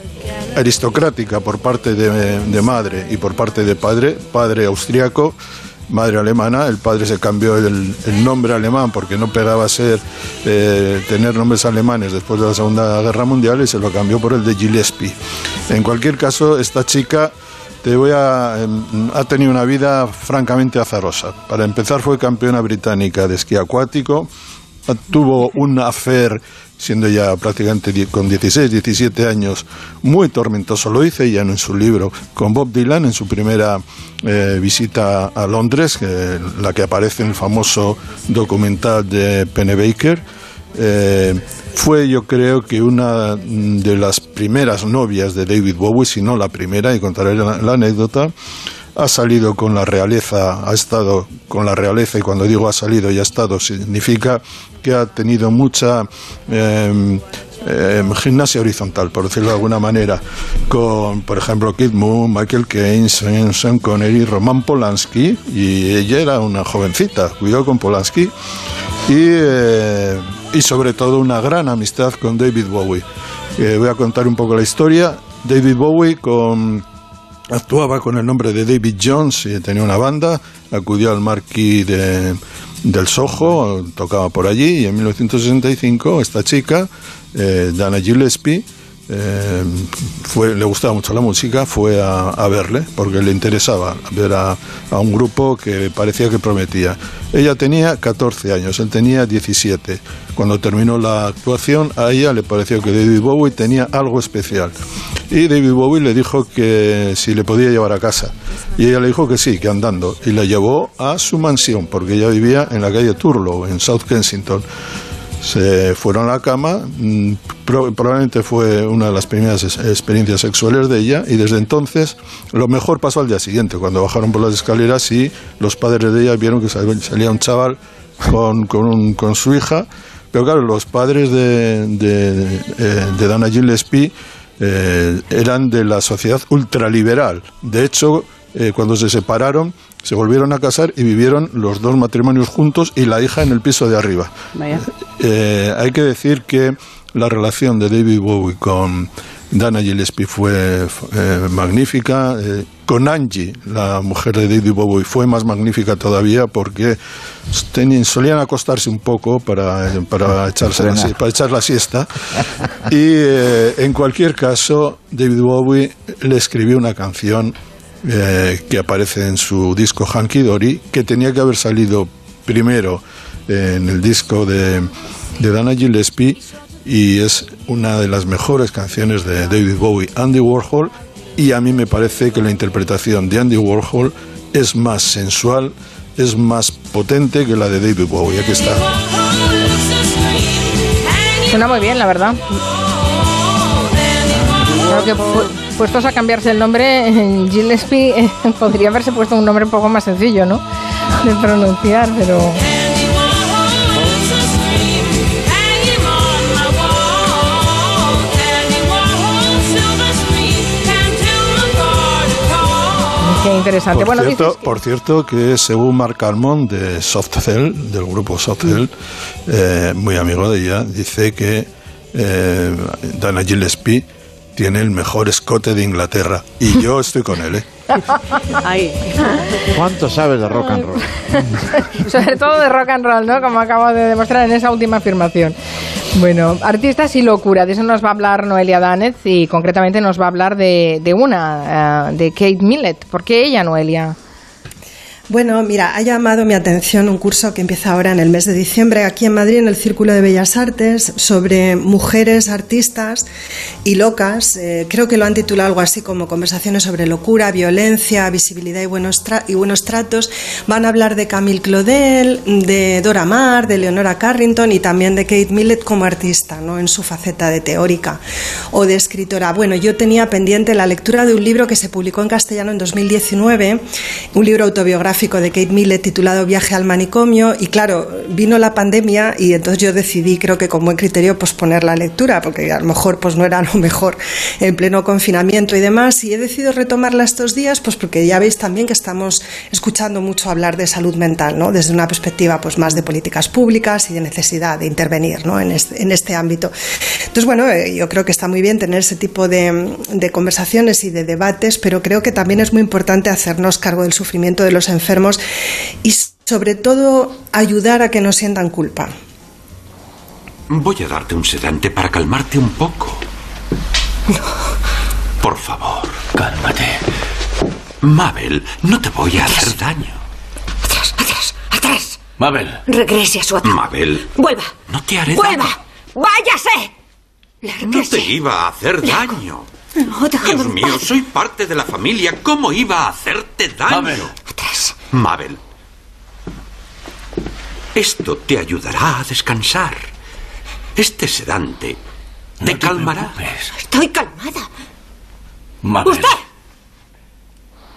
aristocrática por parte de, de madre y por parte de padre, padre austriaco, madre alemana, el padre se cambió el, el nombre alemán porque no pegaba ser eh, tener nombres alemanes después de la Segunda Guerra Mundial y se lo cambió por el de Gillespie. En cualquier caso, esta chica te voy a, em, ha tenido una vida francamente azarosa. Para empezar fue campeona británica de esquí acuático, tuvo un affair siendo ya prácticamente con 16, 17 años, muy tormentoso. Lo dice ella en su libro con Bob Dylan en su primera eh, visita a Londres, la que aparece en el famoso documental de Pennebaker. Eh, fue yo creo que una de las primeras novias de David Bowie, si no la primera, y contaré la anécdota ha salido con la realeza, ha estado con la realeza, y cuando digo ha salido y ha estado, significa que ha tenido mucha eh, eh, gimnasia horizontal, por decirlo de alguna manera, con, por ejemplo, Kid Moon, Michael Caine, Sean Connery, Roman Polanski, y ella era una jovencita, cuidado con Polanski, y, eh, y sobre todo una gran amistad con David Bowie. Eh, voy a contar un poco la historia. David Bowie con actuaba con el nombre de David Jones y tenía una banda, acudió al Marquis de, del Soho, tocaba por allí y en 1965 esta chica, eh, Dana Gillespie, eh, le gustaba mucho la música, fue a, a verle porque le interesaba ver a, a un grupo que parecía que prometía. Ella tenía 14 años, él tenía 17. Cuando terminó la actuación, a ella le pareció que David Bowie tenía algo especial. Y David Bowie le dijo que si le podía llevar a casa. Y ella le dijo que sí, que andando. Y la llevó a su mansión, porque ella vivía en la calle Turlow, en South Kensington. Se fueron a la cama, mm, pro- probablemente fue una de las primeras experiencias sexuales de ella, y desde entonces lo mejor pasó al día siguiente, cuando bajaron por las escaleras y los padres de ella vieron que sal- salía un chaval con, con su hija, pero claro, los padres de, de, eh, de Dana Gillespie eh, eran de la sociedad ultraliberal. De hecho, eh, cuando se separaron, se volvieron a casar y vivieron los dos matrimonios juntos y la hija en el piso de arriba. Vaya. Eh, hay que decir que la relación de David Bowie con Dana Gillespie fue eh, magnífica. Eh, con Angie, la mujer de David Bowie, fue más magnífica todavía porque tenían- solían acostarse un poco para, para, echarse la, si- para echar la siesta. Y eh, en cualquier caso, David Bowie le escribió una canción eh, que aparece en su disco Hanky Dory, que tenía que haber salido primero en el disco de, de Dana Gillespie y es una de las mejores canciones de David Bowie, Andy Warhol, y a mí me parece que la interpretación de Andy Warhol es más sensual, es más potente que la de David Bowie. Aquí está. Suena muy bien, la verdad. Creo que pu- puestos a cambiarse el nombre, Gillespie eh, podría haberse puesto un nombre un poco más sencillo, ¿no? De pronunciar, pero... Qué interesante. Por, bueno, cierto, dices que- por cierto, que según Marc Almond de Softcell, del grupo Softcell, eh, muy amigo de ella, dice que eh, Dana Gillespie tiene el mejor escote de Inglaterra. Y yo estoy con él, ¿eh? Ahí. ¿Cuánto sabes de rock and roll? Sobre todo de rock and roll, ¿no? Como acabo de demostrar en esa última afirmación. Bueno, artistas y locura, de eso nos va a hablar Noelia Danez y concretamente nos va a hablar de, de una, eh, de Kate Millett. ¿Por qué ella, Noelia? Bueno, mira, ha llamado mi atención un curso que empieza ahora en el mes de diciembre aquí en Madrid, en el Círculo de Bellas Artes, sobre mujeres artistas y locas. Eh, creo que lo han titulado algo así como Conversaciones sobre locura, violencia, visibilidad y buenos, y buenos tratos. Van a hablar de Camille Claudel, de Dora Maar, de Leonora Carrington y también de Kate Millett como artista, ¿no? en su faceta de teórica o de escritora. Bueno, yo tenía pendiente la lectura de un libro que se publicó en castellano en 2019, un libro autobiográfico de Kate Millett titulado Viaje al manicomio y claro, vino la pandemia y entonces yo decidí, creo que con buen criterio, posponer la lectura porque a lo mejor pues no era lo mejor en pleno confinamiento y demás y he decidido retomarla estos días pues porque ya veis también que estamos escuchando mucho hablar de salud mental, ¿no? Desde una perspectiva pues más de políticas públicas y de necesidad de intervenir, ¿no? En este, en este ámbito. Entonces, bueno, eh, yo creo que está muy bien tener ese tipo de, de conversaciones y de debates, pero creo que también es muy importante hacernos cargo del sufrimiento de los enfermos y sobre todo ayudar a que no sientan culpa. Voy a darte un sedante para calmarte un poco. Por favor, cálmate. Mabel, no te voy a hacer daño. Atrás, atrás, atrás. Mabel. Regrese a su atrás. Mabel, Vuelva. no te haré Vuelva. daño. Váyase. No te iba a hacer daño. No, Dios mío, soy parte de la familia. ¿Cómo iba a hacerte daño? Mabel. Mabel. Esto te ayudará a descansar. Este sedante te calmará. Estoy calmada. Mabel. Usted.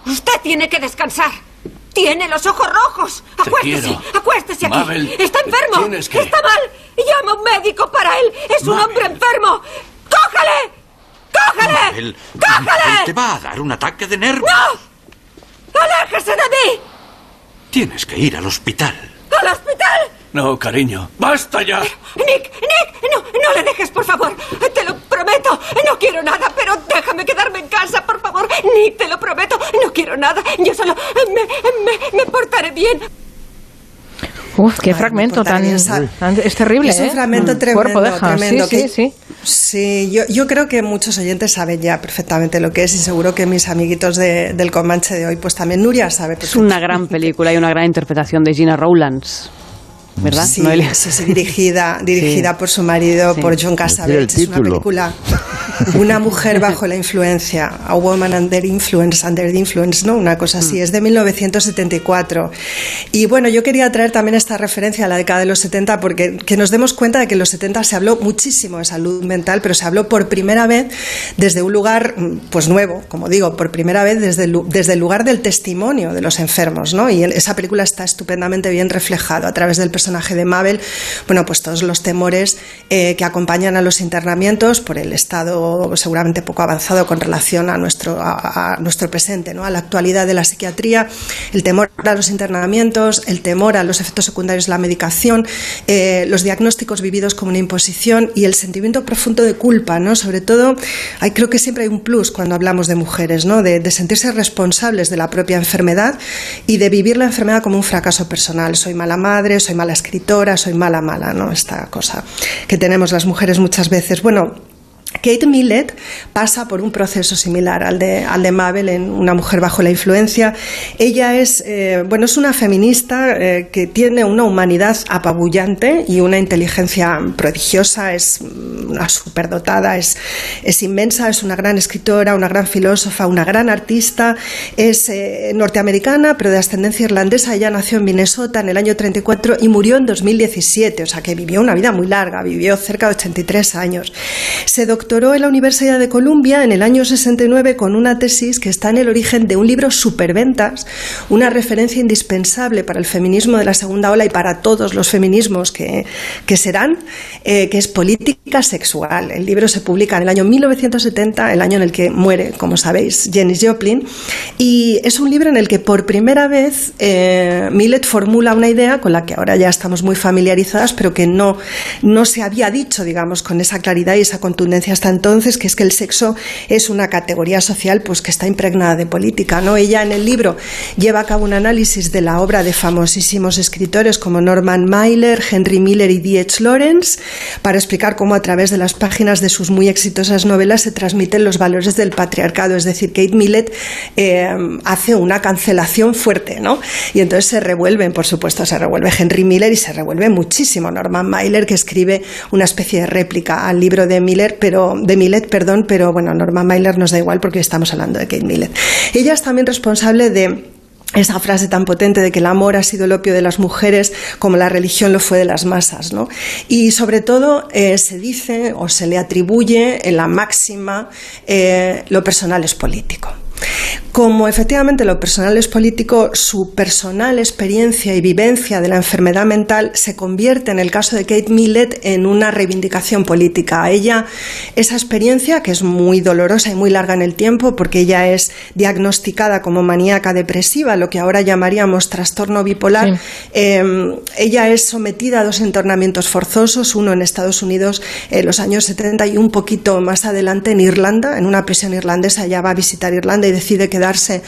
Usted tiene que descansar. Tiene los ojos rojos. Te Acuéstese. Acuéstese aquí. Mabel, Está enfermo. que- Está mal. Llama a un médico para él. Es un hombre enfermo. ¡Cójale! ¡Cójale! Mabel, Mabel, te va a dar un ataque de nervios. ¡No! ¡Aléjese de mí! Tienes que ir al hospital. ¡Al hospital! No, cariño. ¡Basta ya! Nick, Nick, no, no le dejes, por favor. Te lo prometo. No quiero nada, pero déjame quedarme en casa, por favor. Nick, te lo prometo. No quiero nada. Yo solo me, me, me portaré bien. Uf, qué fragmento tan, tan- Es terrible, Es un ¿eh? fragmento tremendo, Cuerpo deja. tremendo, Sí, sí, que- sí. Sí, yo, yo creo que muchos oyentes saben ya perfectamente lo que es y seguro que mis amiguitos de- del Comanche de hoy, pues también Nuria sabe. Es una gran película y una gran interpretación de Gina Rowlands. ¿Verdad? Sí, Noelia? sí, sí, dirigida, dirigida Sí. por su marido, Sí. por John Cassavetes. Es una título. película, una mujer bajo la influencia, A Woman Under Influence, Under the Influence, ¿no? Una cosa así. Es de 1974. Y bueno, yo quería traer también esta referencia a la década de los 70 porque que nos demos cuenta de que en los 70 se habló muchísimo de salud mental, pero se habló por primera vez desde un lugar, mm, pues nuevo, como digo, por primera vez desde el, desde el lugar del testimonio de los enfermos, ¿no? Y esa película está estupendamente bien reflejado a través del personaje de Mabel, bueno, pues todos los temores eh, que acompañan a los internamientos por el estado seguramente poco avanzado con relación a nuestro, a, a nuestro presente, ¿no? A la actualidad de la psiquiatría, el temor a los internamientos, el temor a los efectos secundarios de la medicación, eh, los diagnósticos vividos como una imposición y el sentimiento profundo de culpa, ¿no? Sobre todo, hay, creo que siempre hay un plus cuando hablamos de mujeres, ¿no? De, de sentirse responsables de la propia enfermedad y de vivir la enfermedad como un fracaso personal. Soy mala madre, soy mala escritora, soy mala, mala, ¿no? Esta cosa que tenemos las mujeres muchas veces. Bueno, Kate Millett pasa por un proceso similar al de, Mabel en Una mujer bajo la influencia. Ella es, eh, bueno, es una feminista eh, que tiene una humanidad apabullante y una inteligencia prodigiosa, es una superdotada, es, es inmensa, es una gran escritora, una gran filósofa, una gran artista, es eh, norteamericana pero de ascendencia irlandesa. Ella nació en Minnesota en el año 34 y murió en 2017, o sea que vivió una vida muy larga, vivió cerca de 83 años. Se doctoró en la Universidad de Columbia en el año 69 con una tesis que está en el origen de un libro superventas, una referencia indispensable para el feminismo de la segunda ola y para todos los feminismos que, que serán, eh, que es Política Sexual. El libro se publica en el año 1970, el año en el que muere, como sabéis, Janis Joplin, y es un libro en el que por primera vez eh, Millet formula una idea con la que ahora ya estamos muy familiarizadas, pero que no, no se había dicho, digamos, con esa claridad y esa contundencia hasta entonces, que es que el sexo es una categoría social pues, que está impregnada de política. ¿no? Ella en el libro lleva a cabo un análisis de la obra de famosísimos escritores como Norman Mailer, Henry Miller y D.H. Lawrence, para explicar cómo a través de las páginas de sus muy exitosas novelas se transmiten los valores del patriarcado. Es decir, Kate Millett eh, hace una cancelación fuerte, ¿no? Y entonces se revuelven, por supuesto, se revuelve Henry Miller y se revuelve muchísimo Norman Mailer, que escribe una especie de réplica al libro de Miller, pero de Millet, perdón, pero bueno, Norman Mailer nos da igual porque estamos hablando de Kate Millett. Ella es también responsable de esa frase tan potente de que el amor ha sido el opio de las mujeres como la religión lo fue de las masas, ¿no? Y sobre todo eh, se dice o se le atribuye en la máxima eh, lo personal es político. Como efectivamente lo personal es político, su personal experiencia y vivencia de la enfermedad mental se convierte en el caso de Kate Millett en una reivindicación política. A ella esa experiencia, que es muy dolorosa y muy larga en el tiempo, porque ella es diagnosticada como maníaca depresiva, lo que ahora llamaríamos trastorno bipolar, eh, ella es sometida a dos internamientos forzosos, uno en Estados Unidos en los años 70 y un poquito más adelante en Irlanda, en una prisión irlandesa. Ella va a visitar Irlanda y decide quedarse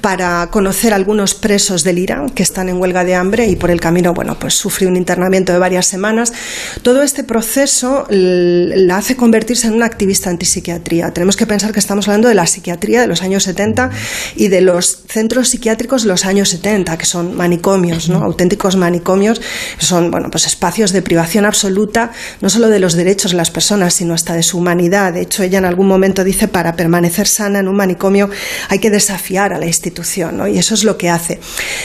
para conocer a algunos presos del Irán que están en huelga de hambre y por el camino, bueno, pues sufre un internamiento de varias semanas. Todo este proceso la hace convertirse en una activista antipsiquiatría. Tenemos que pensar que estamos hablando de la psiquiatría de los años 70 y de los centros psiquiátricos de los años 70, que son manicomios, ¿no? auténticos manicomios, son bueno, pues espacios de privación absoluta, no solo de los derechos de las personas, sino hasta de su humanidad. De hecho, ella en algún momento dice, para permanecer sana en un manicomio hay que desafiar a la institución, ¿no? Y eso es lo que hace.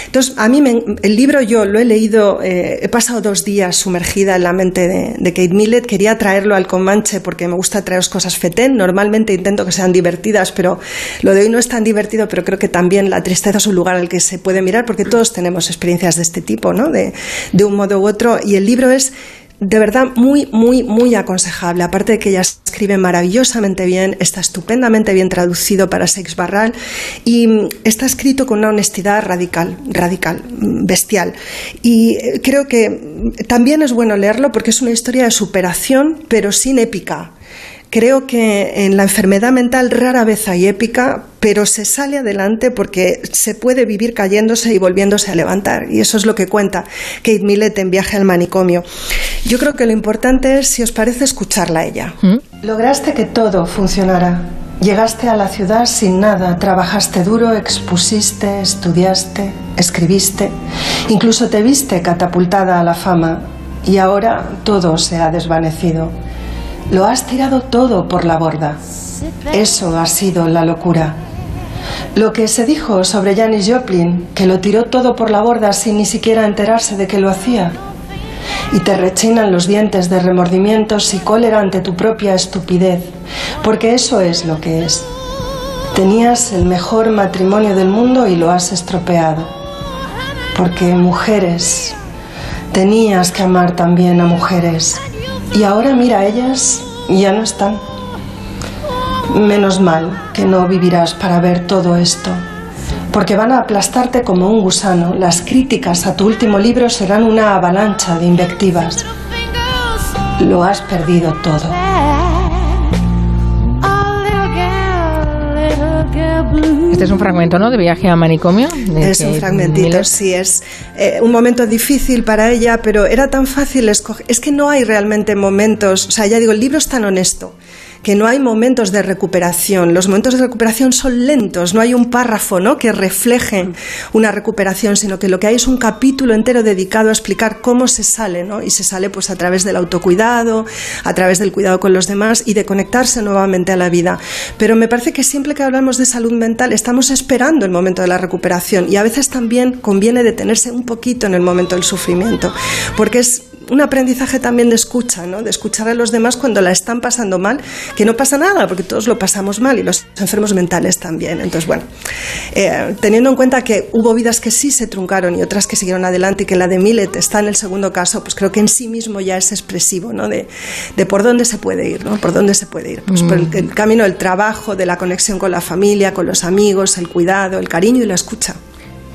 Entonces, a mí me, el libro yo lo he leído, eh, he pasado dos días sumergida en la mente de, Kate Millett, quería traerlo al Comanche porque me gusta traeros cosas fetén, normalmente intento que sean divertidas, pero lo de hoy no es tan divertido, pero creo que también la tristeza es un lugar al que se puede mirar porque todos tenemos experiencias de este tipo, ¿no? De, de un modo u otro, y el libro es de verdad muy, muy, muy aconsejable. Aparte de que ella escribe maravillosamente bien, está estupendamente bien traducido para Sex Barral y mm, está escrito con una honestidad radical, radical, mm, bestial. Y eh, creo que mm, también es bueno leerlo porque es una historia de superación, pero sin épica. Creo que en la enfermedad mental rara vez hay épica, pero se sale adelante porque se puede vivir cayéndose y volviéndose a levantar. Y eso es lo que cuenta Kate Millett en Viaje al Manicomio. Yo creo que lo importante es, si os parece, escucharla a ella. Lograste que todo funcionara. Llegaste a la ciudad sin nada, trabajaste duro, expusiste, estudiaste, escribiste, incluso te viste catapultada a la fama y ahora todo se ha desvanecido. Lo has tirado todo por la borda. Eso ha sido la locura. Lo que se dijo sobre Janis Joplin, que lo tiró todo por la borda sin ni siquiera enterarse de que lo hacía. Y te rechinan los dientes de remordimientos y cólera ante tu propia estupidez, porque eso es lo que es. Tenías el mejor matrimonio del mundo y lo has estropeado. Porque mujeres, tenías que amar también a mujeres. Y ahora mira, ellas ya no están. Menos mal que no vivirás para ver todo esto, porque van a aplastarte como un gusano. Las críticas a tu último libro serán una avalancha de invectivas. Lo has perdido todo. Este es un fragmento, ¿no? De viaje a manicomio. Es un fragmentito, sí, es eh, un momento difícil para ella, pero era tan fácil escoger. Es que no hay realmente momentos, o sea, ya digo, el libro es tan honesto que no hay momentos de recuperación. Los momentos de recuperación son lentos, no hay un párrafo ¿no? que refleje una recuperación, sino que lo que hay es un capítulo entero dedicado a explicar cómo se sale, ¿no? y se sale pues a través del autocuidado, a través del cuidado con los demás y de conectarse nuevamente a la vida. Pero me parece que siempre que hablamos de salud mental estamos esperando el momento de la recuperación y a veces también conviene detenerse un poquito en el momento del sufrimiento, porque es un aprendizaje también de escucha, ¿no? De escuchar a los demás cuando la están pasando mal, que no pasa nada, porque todos lo pasamos mal y los enfermos mentales también. Entonces, bueno, eh, teniendo en cuenta que hubo vidas que sí se truncaron y otras que siguieron adelante y que la de Millet está en el segundo caso, pues creo que en sí mismo ya es expresivo, ¿no? De, de por dónde se puede ir, ¿no? Por dónde se puede ir. Pues por el, el camino del trabajo, de la conexión con la familia, con los amigos, el cuidado, el cariño y la escucha.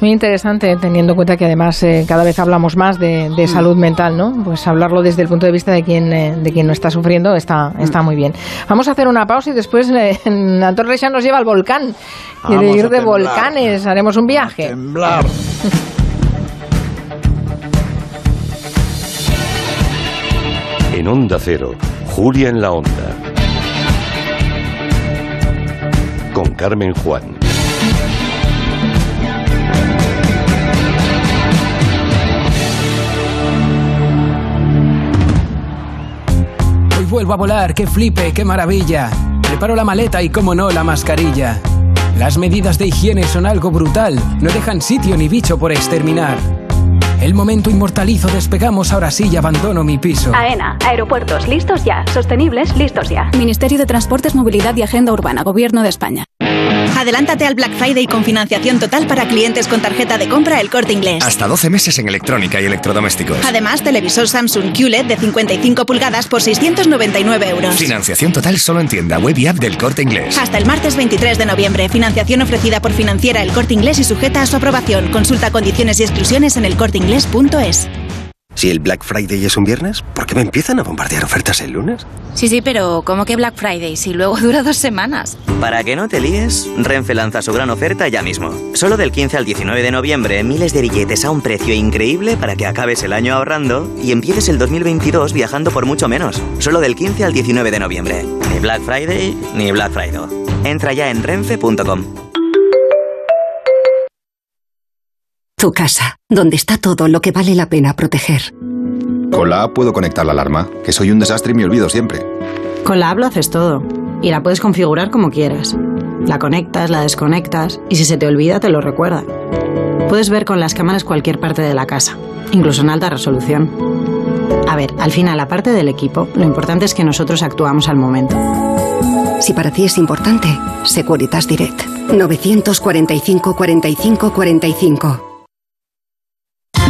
Muy interesante, teniendo en cuenta que además eh, cada vez hablamos más de, de salud mental, ¿no? Pues hablarlo desde el punto de vista de quien, eh, de quien no está sufriendo está, está muy bien. Vamos a hacer una pausa y después eh, Antonio Reixa nos lleva al volcán. Quiere Vamos ir de volcanes, haremos un viaje. Temblar. En Onda Cero, Julia en la Onda. Con Carmen Juan. Vuelvo a volar, qué flipe, qué maravilla. Preparo la maleta y, como no, la mascarilla. Las medidas de higiene son algo brutal, no dejan sitio ni bicho por exterminar. El momento inmortalizo, despegamos, ahora sí y abandono mi piso. AENA, aeropuertos listos ya, sostenibles listos ya. Ministerio de Transportes, Movilidad y Agenda Urbana, Gobierno de España. Adelántate al Black Friday con financiación total para clientes con tarjeta de compra El Corte Inglés. Hasta 12 meses en electrónica y electrodomésticos. Además, televisor Samsung QLED de 55 pulgadas por 699 euros. Financiación total solo en tienda web y app del Corte Inglés. Hasta el martes 23 de noviembre. Financiación ofrecida por financiera El Corte Inglés y sujeta a su aprobación. Consulta condiciones y exclusiones en elcorteinglés.es. Si el Black Friday es un viernes, ¿por qué me empiezan a bombardear ofertas el lunes? Sí, sí, pero ¿cómo que Black Friday si luego dura dos semanas? Para que no te líes, Renfe lanza su gran oferta ya mismo. Solo del 15 al 19 de noviembre, miles de billetes a un precio increíble para que acabes el año ahorrando y empieces el 2022 viajando por mucho menos. Solo del 15 al 19 de noviembre. Ni Black Friday ni Black Friday. Entra ya en renfe.com. Tu casa, donde está todo lo que vale la pena proteger. Con la app puedo conectar la alarma, que soy un desastre y me olvido siempre. Con la app lo haces todo y la puedes configurar como quieras. La conectas, la desconectas y si se te olvida te lo recuerda. Puedes ver con las cámaras cualquier parte de la casa, incluso en alta resolución. A ver, al final, aparte del equipo, lo importante es que nosotros actuamos al momento. Si para ti es importante, Securitas Direct. 945 45 45.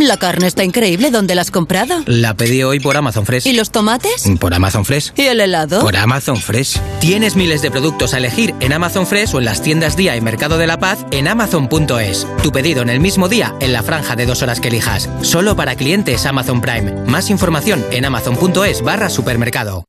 La carne está increíble. ¿Dónde la has comprado? La pedí hoy por Amazon Fresh. ¿Y los tomates? Por Amazon Fresh. ¿Y el helado? Por Amazon Fresh. Tienes miles de productos a elegir en Amazon Fresh o en las tiendas Día y Mercado de la Paz en amazon.es. Tu pedido en el mismo día en la franja de dos horas que elijas. Solo para clientes Amazon Prime. Más información en amazon.es barra supermercado.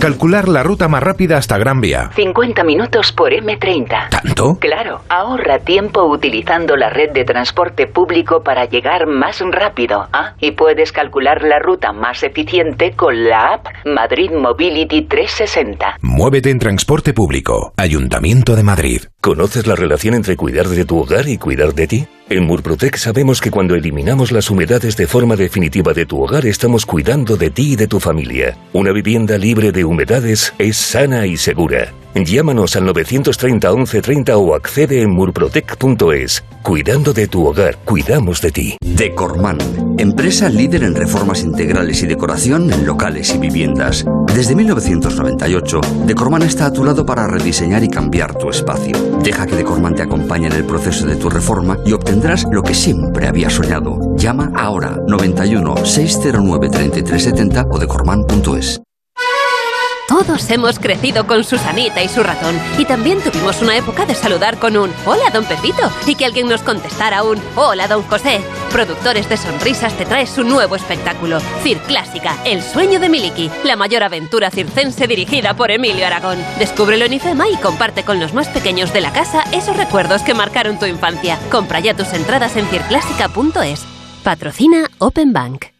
Calcular la ruta más rápida hasta Gran Vía. 50 minutos por M30. ¿Tanto? Claro, ahorra tiempo utilizando la red de transporte público para llegar más rápido. Ah, y puedes calcular la ruta más eficiente con la app Madrid Mobility 360. Muévete en transporte público. Ayuntamiento de Madrid. ¿Conoces la relación entre cuidar de tu hogar y cuidar de ti? En Murprotec sabemos que cuando eliminamos las humedades de forma definitiva de tu hogar estamos cuidando de ti y de tu familia. Una vivienda libre de humedades es sana y segura. Llámanos al 930 1130 o accede en murprotec.es. Cuidando de tu hogar, cuidamos de ti. Decorman, empresa líder en reformas integrales y decoración en locales y viviendas. Desde 1998, Decorman está a tu lado para rediseñar y cambiar tu espacio. Deja que Decorman te acompañe en el proceso de tu reforma y obtendrás lo que siempre habías soñado. Llama ahora 91 609 3370 o decorman.es. Todos hemos crecido con Susanita y su ratón. Y también tuvimos una época de saludar con un Hola, don Pepito. Y que alguien nos contestara un Hola, don José. Productores de Sonrisas te trae su nuevo espectáculo. Circlásica, El sueño de Miliki. La mayor aventura circense dirigida por Emilio Aragón. Descúbrelo en IFEMA y comparte con los más pequeños de la casa esos recuerdos que marcaron tu infancia. Compra ya tus entradas en circlásica.es. Patrocina Open Bank.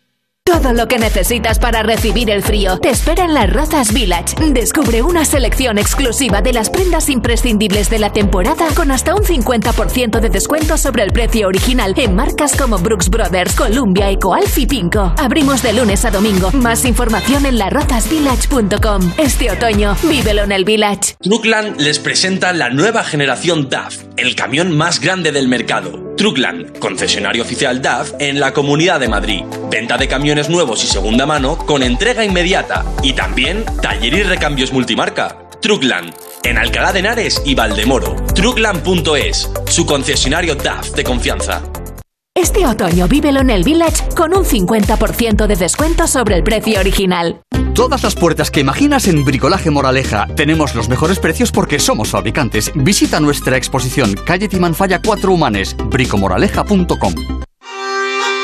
Todo lo que necesitas para recibir el frío te espera en las Rozas Village. Descubre una selección exclusiva de las prendas imprescindibles de la temporada con hasta un 50% de descuento sobre el precio original en marcas como Brooks Brothers, Columbia, Ecoalf y Pinco. Abrimos de lunes a domingo. Más información en larrozasvillage.com. Este otoño, vívelo en el Village. Truckland les presenta la nueva generación DAF, el camión más grande del mercado. Truckland, concesionario oficial DAF en la Comunidad de Madrid. Venta de camiones nuevos y segunda mano con entrega inmediata. Y también taller y recambios multimarca. Truckland, en Alcalá de Henares y Valdemoro. Truckland.es, su concesionario DAF de confianza. Este otoño vívelo en el Village con un 50% de descuento sobre el precio original. Todas las puertas que imaginas en Bricolaje Moraleja. Tenemos los mejores precios porque somos fabricantes. Visita nuestra exposición Calle Timanfaya 4 Humanes, bricomoraleja.com.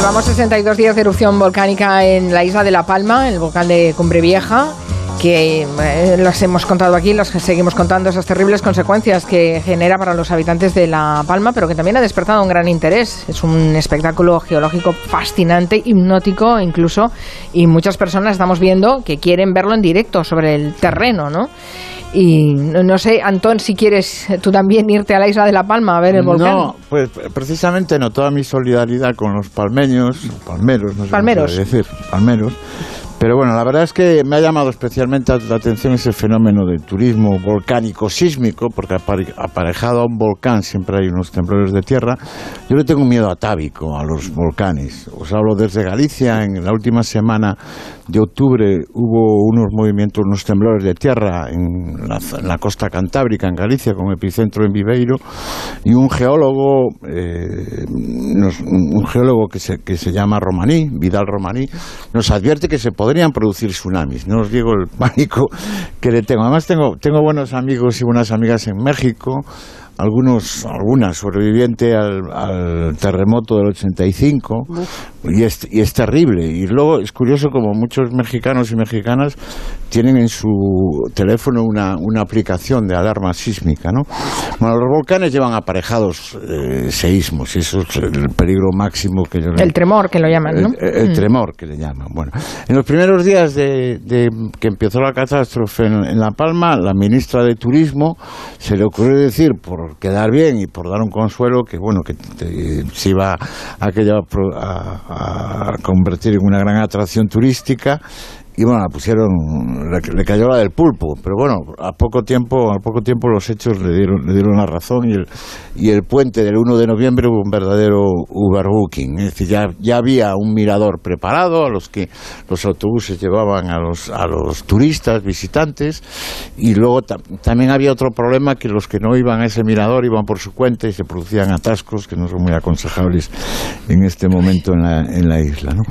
Llevamos 62 días de erupción volcánica en la isla de La Palma, el volcán de Cumbre Vieja, que eh, las hemos contado aquí, las seguimos contando, esas terribles consecuencias que genera para los habitantes de La Palma, pero que también ha despertado un gran interés. Es un espectáculo geológico fascinante, hipnótico incluso, y muchas personas estamos viendo que quieren verlo en directo sobre el terreno, ¿no? Y no, no sé, Antón, si quieres tú también irte a la isla de La Palma a ver el volcán. No, pues precisamente no toda mi solidaridad con los palmeños, palmeros, no sé Palmeros. puede decir, palmeros. Pero bueno, la verdad es que me ha llamado especialmente la atención ese fenómeno del turismo volcánico sísmico, porque apare- aparejado a un volcán siempre hay unos temblores de tierra. Yo le tengo miedo atávico a los volcanes. Os hablo desde Galicia. En la última semana de octubre hubo unos movimientos, unos temblores de tierra en la, en la costa cantábrica, en Galicia, con epicentro en Viveiro, y un geólogo, eh, nos- un geólogo que se, que se llama Romaní, Vidal Romaní, nos advierte que se podrían producir tsunamis. No os digo el pánico que le tengo. Además tengo, tengo buenos amigos y buenas amigas en México, algunos, algunas sobreviviente al, al terremoto del 85 y es, y es terrible. Y luego es curioso como muchos mexicanos y mexicanas tienen en su teléfono una, una aplicación de alarma sísmica, ¿no? Bueno, los volcanes llevan aparejados eh, seísmos y eso es el peligro máximo que yo le- El tremor, que lo llaman, ¿no? el, el Mm. tremor que le llaman. Bueno, en los primeros días de, de que empezó la catástrofe en, en La Palma, la ministra de Turismo se le ocurrió decir, por quedar bien y por dar un consuelo, que bueno, que te- se iba a, a- a convertir en una gran atracción turística. Y bueno, la pusieron, le, le cayó la del pulpo, pero bueno, a poco tiempo, a poco tiempo los hechos le dieron, le dieron la razón y el, y el puente del 1 de noviembre hubo un verdadero overbooking, es decir, ya, ya había un mirador preparado a los que los autobuses llevaban a los, a los turistas, visitantes, y luego tam- también había otro problema que los que no iban a ese mirador iban por su cuenta y se producían atascos que no son muy aconsejables en este momento en la, en la isla. ¿no?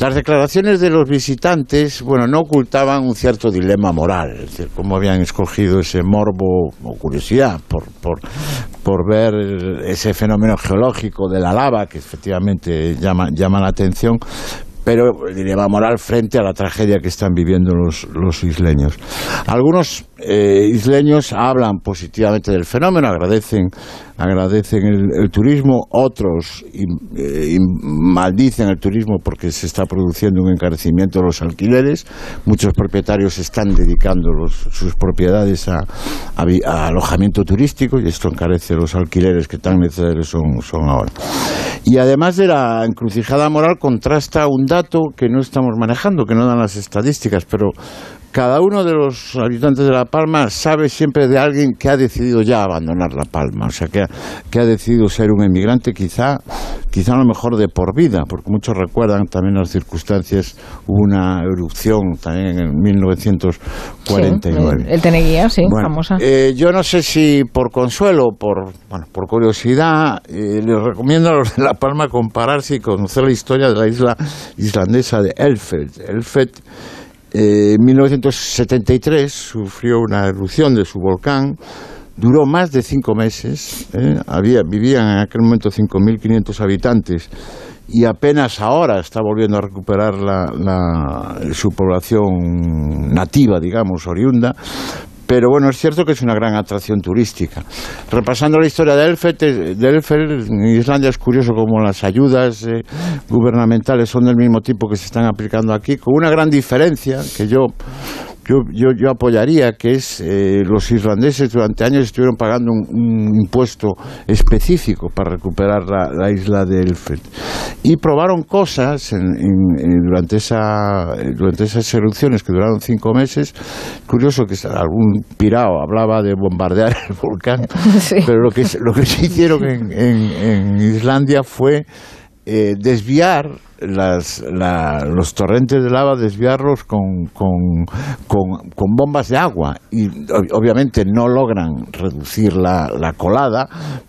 Las declaraciones de los visitantes, bueno, no ocultaban un cierto dilema moral, es decir, cómo habían escogido ese morbo o curiosidad por, por, por ver ese fenómeno geológico de la lava que efectivamente llama, llama la atención. Pero dilema moral frente a la tragedia que están viviendo los, los isleños. Algunos eh, isleños hablan positivamente del fenómeno, agradecen, agradecen el, turismo, otros eh, maldicen el turismo porque se está produciendo un encarecimiento de los alquileres, muchos propietarios están dedicando sus propiedades a, alojamiento turístico y esto encarece los alquileres que tan necesarios son, son ahora. Y además de la encrucijada moral contrasta un dato que no estamos manejando, que no dan las estadísticas, pero cada uno de los habitantes de La Palma sabe siempre de alguien que ha decidido ya abandonar La Palma, o sea, que ha, que ha decidido ser un emigrante quizá, quizá a lo mejor de por vida, porque muchos recuerdan también las circunstancias, hubo una erupción también en 1949. el Teneguía, sí, famosa. Eh, yo no sé si por consuelo, por, bueno, por curiosidad, eh, les recomiendo a los de La Palma compararse y conocer la historia de la isla islandesa de Elfed. Elfed eh, en 1973 sufrió una erupción de su volcán, duró más de cinco meses, ¿eh? Había, vivían en aquel momento 5.500 habitantes y apenas ahora está volviendo a recuperar su población nativa, digamos, oriunda, pero bueno, es cierto que es una gran atracción turística. Repasando la historia de Elfed, de en Islandia es curioso cómo las ayudas eh, gubernamentales son del mismo tipo que se están aplicando aquí, con una gran diferencia que yo yo, yo, yo apoyaría, que es eh, los irlandeses durante años estuvieron pagando un, impuesto específico para recuperar la, isla de Elfed. Y probaron cosas durante, esa, durante esas erupciones que duraron cinco meses. Curioso que algún pirao hablaba de bombardear el volcán, pero lo que, lo que se hicieron en, en Islandia fue eh, desviar las, los torrentes de lava, desviarlos con, con, bombas de agua. Y obviamente no logran reducir la, la colada,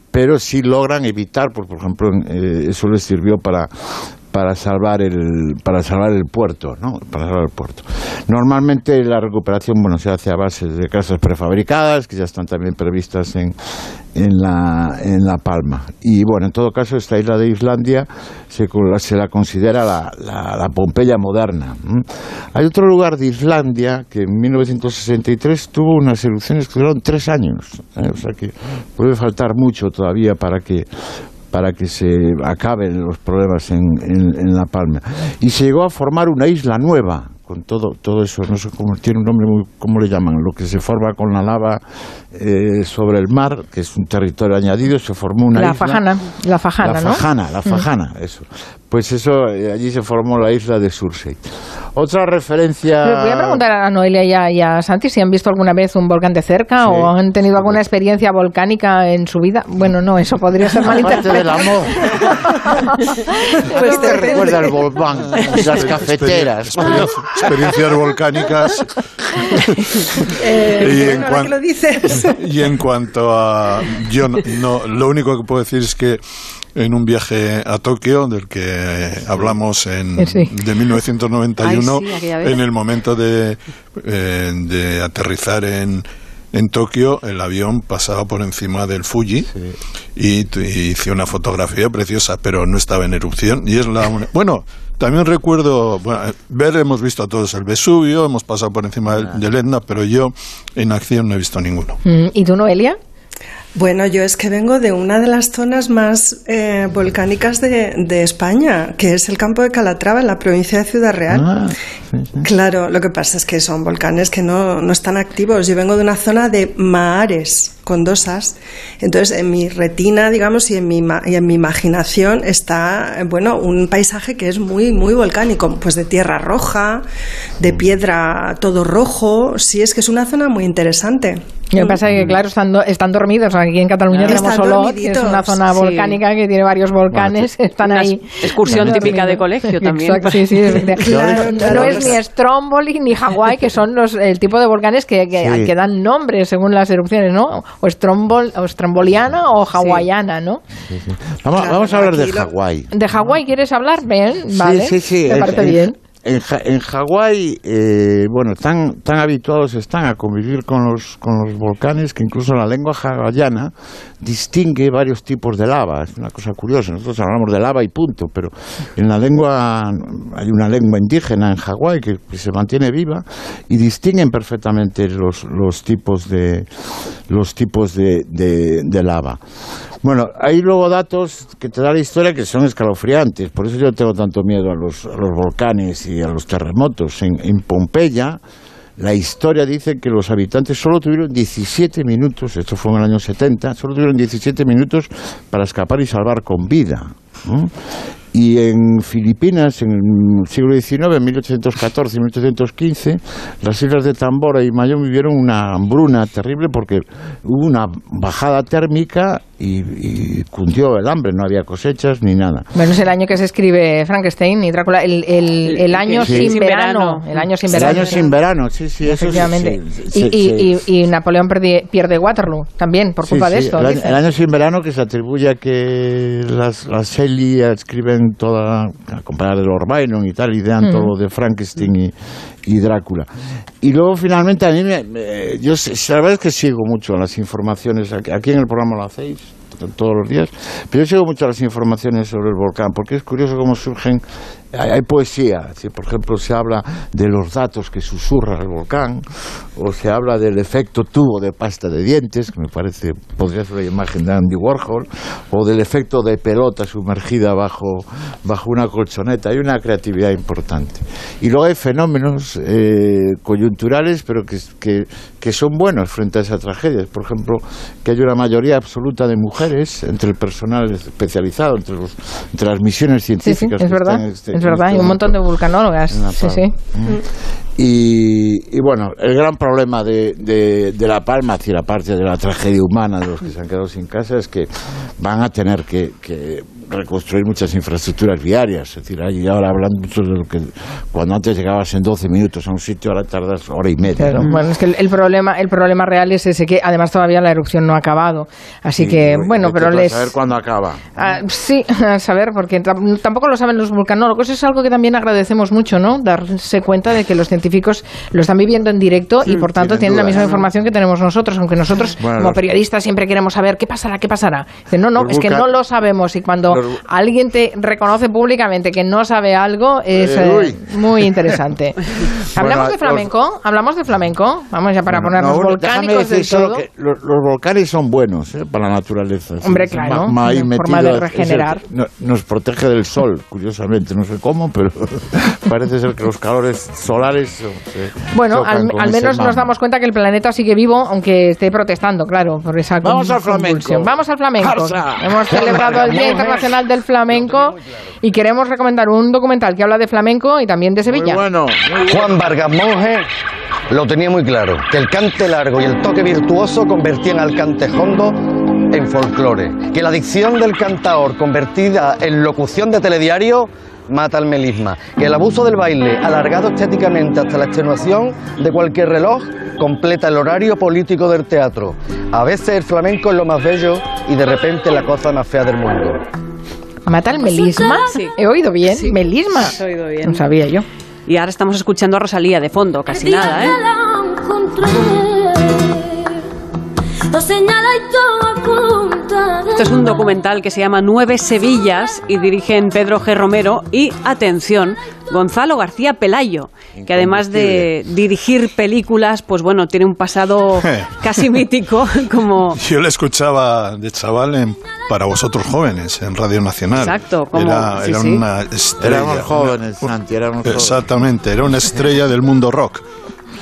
pero sí logran evitar, por, por ejemplo, eh, eso les sirvió para, para salvar el para salvar el puerto, ¿no? Para salvar el puerto. Normalmente la recuperación bueno se hace a base de casas prefabricadas que ya están también previstas en, en la en la Palma. Y bueno, en todo caso esta isla de Islandia se, se la considera la, la, Pompeya moderna. Hay otro lugar de Islandia que en 1963 tuvo unas erupciones que duraron tres años, ¿eh? o sea que puede faltar mucho todavía para que para que se acaben los problemas en, en, La Palma. Y se llegó a formar una isla nueva, con todo, todo eso, no sé cómo tiene un nombre, muy, ¿cómo le llaman? Lo que se forma con la lava eh, sobre el mar, que es un territorio añadido, se formó una la isla. Fajana, la Fajana, la Fajana, La mm. Fajana, eso. Pues eso, eh, allí se formó la isla de Sursey. Otra referencia... voy a preguntar a Noelia y a, Santi si han visto alguna vez un volcán de cerca o han tenido alguna experiencia volcánica en su vida. Bueno, no, eso podría ser malinterpretado. del amor. pues te recuerda el volcán, las cafeteras experiencias volcánicas. Eh, y, en lo dices. y en cuanto a... Yo no, lo único que puedo decir es que en un viaje a Tokio, del que hablamos en, eh, de 1991, en el momento de, eh, de aterrizar en, en Tokio el avión pasaba por encima del Fuji y, hice una fotografía preciosa, pero no estaba en erupción. Y es la bueno, también recuerdo ver, hemos visto a todos el Vesubio, hemos pasado por encima del, ah. Etna, pero yo en acción no he visto ninguno. Mm, ¿Y tú, Noelia? Bueno, yo es que vengo de una de las zonas más eh, volcánicas de, de, España, que es el campo de Calatrava, en la provincia de Ciudad Real. Ah, claro, lo que pasa es que son volcanes que no, no están activos. Yo vengo de una zona de mares con dosas. Entonces, en mi retina, digamos, y en mi, y en mi imaginación está, bueno, un paisaje que es muy, muy volcánico, pues de tierra roja, de piedra todo rojo. Sí, es que es una zona muy interesante. Lo que pasa es que, claro, están, están dormidos. Aquí en Cataluña tenemos solo que es una zona volcánica que tiene varios volcanes. están ahí. Excursión típica de colegio también. Exacto, sí, sí. no es ni Stromboli ni Hawái, que son los, el tipo de volcanes que, que, que dan nombres según las erupciones, ¿no? O, estrombol, o estromboliana o hawaiana, ¿no? Vamos, vamos, a hablar de Hawái. ¿De Hawái quieres hablar? Bien, vale. Sí, sí, sí. Me parece bien. en, Hawái, eh, bueno, tan, tan habituados están a convivir con los, con los volcanes que incluso la lengua hawaiana distingue varios tipos de lava. Es una cosa curiosa. Nosotros hablamos de lava y punto, pero en la lengua hay una lengua indígena en Hawái que, se mantiene viva y distinguen perfectamente los, los tipos de los tipos de, de lava. Bueno, hay luego datos que te da la historia que son escalofriantes, por eso yo tengo tanto miedo a los, volcanes y a los terremotos. En, en, Pompeya, la historia dice que los habitantes solo tuvieron 17 minutos, esto fue en el año 70, solo tuvieron 17 minutos para escapar y salvar con vida. Y en Filipinas, en el siglo XIX, en 1814 y 1815, las islas de Tambora y Mayón vivieron una hambruna terrible porque hubo una bajada térmica y, cundió el hambre, no había cosechas ni nada. Bueno, es el año que se escribe Frankenstein y Drácula, el, el, año sin, verano. El año sin verano. El año sin verano, sí, sí, eso y, y, Napoleón pierde Waterloo también por culpa de esto. El año, sin verano que se atribuye a que las, las Shelley escriben toda, a comparar de Lord Byron y tal, idean mm. todo de Frankenstein y, y Drácula. Y luego finalmente a mí, me, yo la verdad es que sigo mucho las informaciones, aquí en el programa lo hacéis todos los días, pero yo sigo mucho las informaciones sobre el volcán, porque es curioso cómo surgen hay, poesía, si por ejemplo se habla de los datos que susurra el volcán, o se habla del efecto tubo de pasta de dientes, que me parece, podría ser la imagen de Andy Warhol, o del efecto de pelota sumergida bajo, bajo una colchoneta, hay una creatividad importante. Y luego hay fenómenos eh, coyunturales, pero que, que, que, son buenos frente a esas tragedias. Por ejemplo, que hay una mayoría absoluta de mujeres entre el personal especializado, entre, los, entre las misiones científicas. es verdad. Este es verdad, hay un montón de vulcanólogas. Sí, sí. Y, y, bueno, el gran problema de, de, de, La Palma, decir, aparte de la tragedia humana de los que se han quedado sin casa, es que van a tener que, que reconstruir muchas infraestructuras viarias. Es decir, ahí ahora hablan mucho de lo que cuando antes llegabas en 12 minutos a un sitio, ahora tardas hora y media. Bueno, es que el, problema, el problema real es ese que además todavía la erupción no ha acabado. Así que, bueno, pero les. saber cuándo acaba. Ah, sí, a saber, porque tampoco lo saben los vulcanólogos. Es algo que también agradecemos mucho, ¿no? Darse cuenta de que los científicos lo están viviendo en directo y por tanto tienen la misma información que tenemos nosotros, aunque nosotros como periodistas siempre queremos saber qué pasará, qué pasará. no, no, es que no lo sabemos y cuando alguien te reconoce públicamente que no sabe algo, es eh, muy interesante. ¿Hablamos de flamenco? ¿Hablamos de flamenco? Vamos ya para ponernos volcánicos del todo. los, volcanes son buenos eh, para la naturaleza. Hombre, claro, una forma de regenerar. nos protege del sol, curiosamente. No sé cómo, pero parece ser que los calores solares... bueno, al, menos nos damos cuenta que el planeta sigue vivo, aunque esté protestando, claro, por esa Vamos al flamenco. Vamos al flamenco. Hemos celebrado el Día Internacional del flamenco y queremos recomendar un documental que habla de flamenco y también de Sevilla. bueno. Juan Vargas Monge lo tenía muy claro, que el cante largo y el toque virtuoso convertían al cante hondo en folclore, que la dicción del cantaor convertida en locución de telediario mata el melisma, que el abuso del baile, alargado estéticamente hasta la extenuación de cualquier reloj, completa el horario político del teatro. A veces el flamenco es lo más bello y de repente la cosa más fea del mundo. ¿Mata el melisma? ¿He oído bien? ¿Melisma? He oído bien. No sabía yo. Y ahora estamos escuchando a Rosalía de fondo, casi nada, ¿eh? Esto es un documental que se llama Nueve Sevillas y dirigen Pedro G. Romero y, atención, Gonzalo García Pelayo, que además de dirigir películas, pues bueno, tiene un pasado casi mítico como... Yo le escuchaba de chaval en Para Vosotros Jóvenes, en Radio Nacional. Exacto. Como, era, era una estrella. Éramos jóvenes, Santi, éramos jóvenes. Exactamente, era una estrella del mundo rock.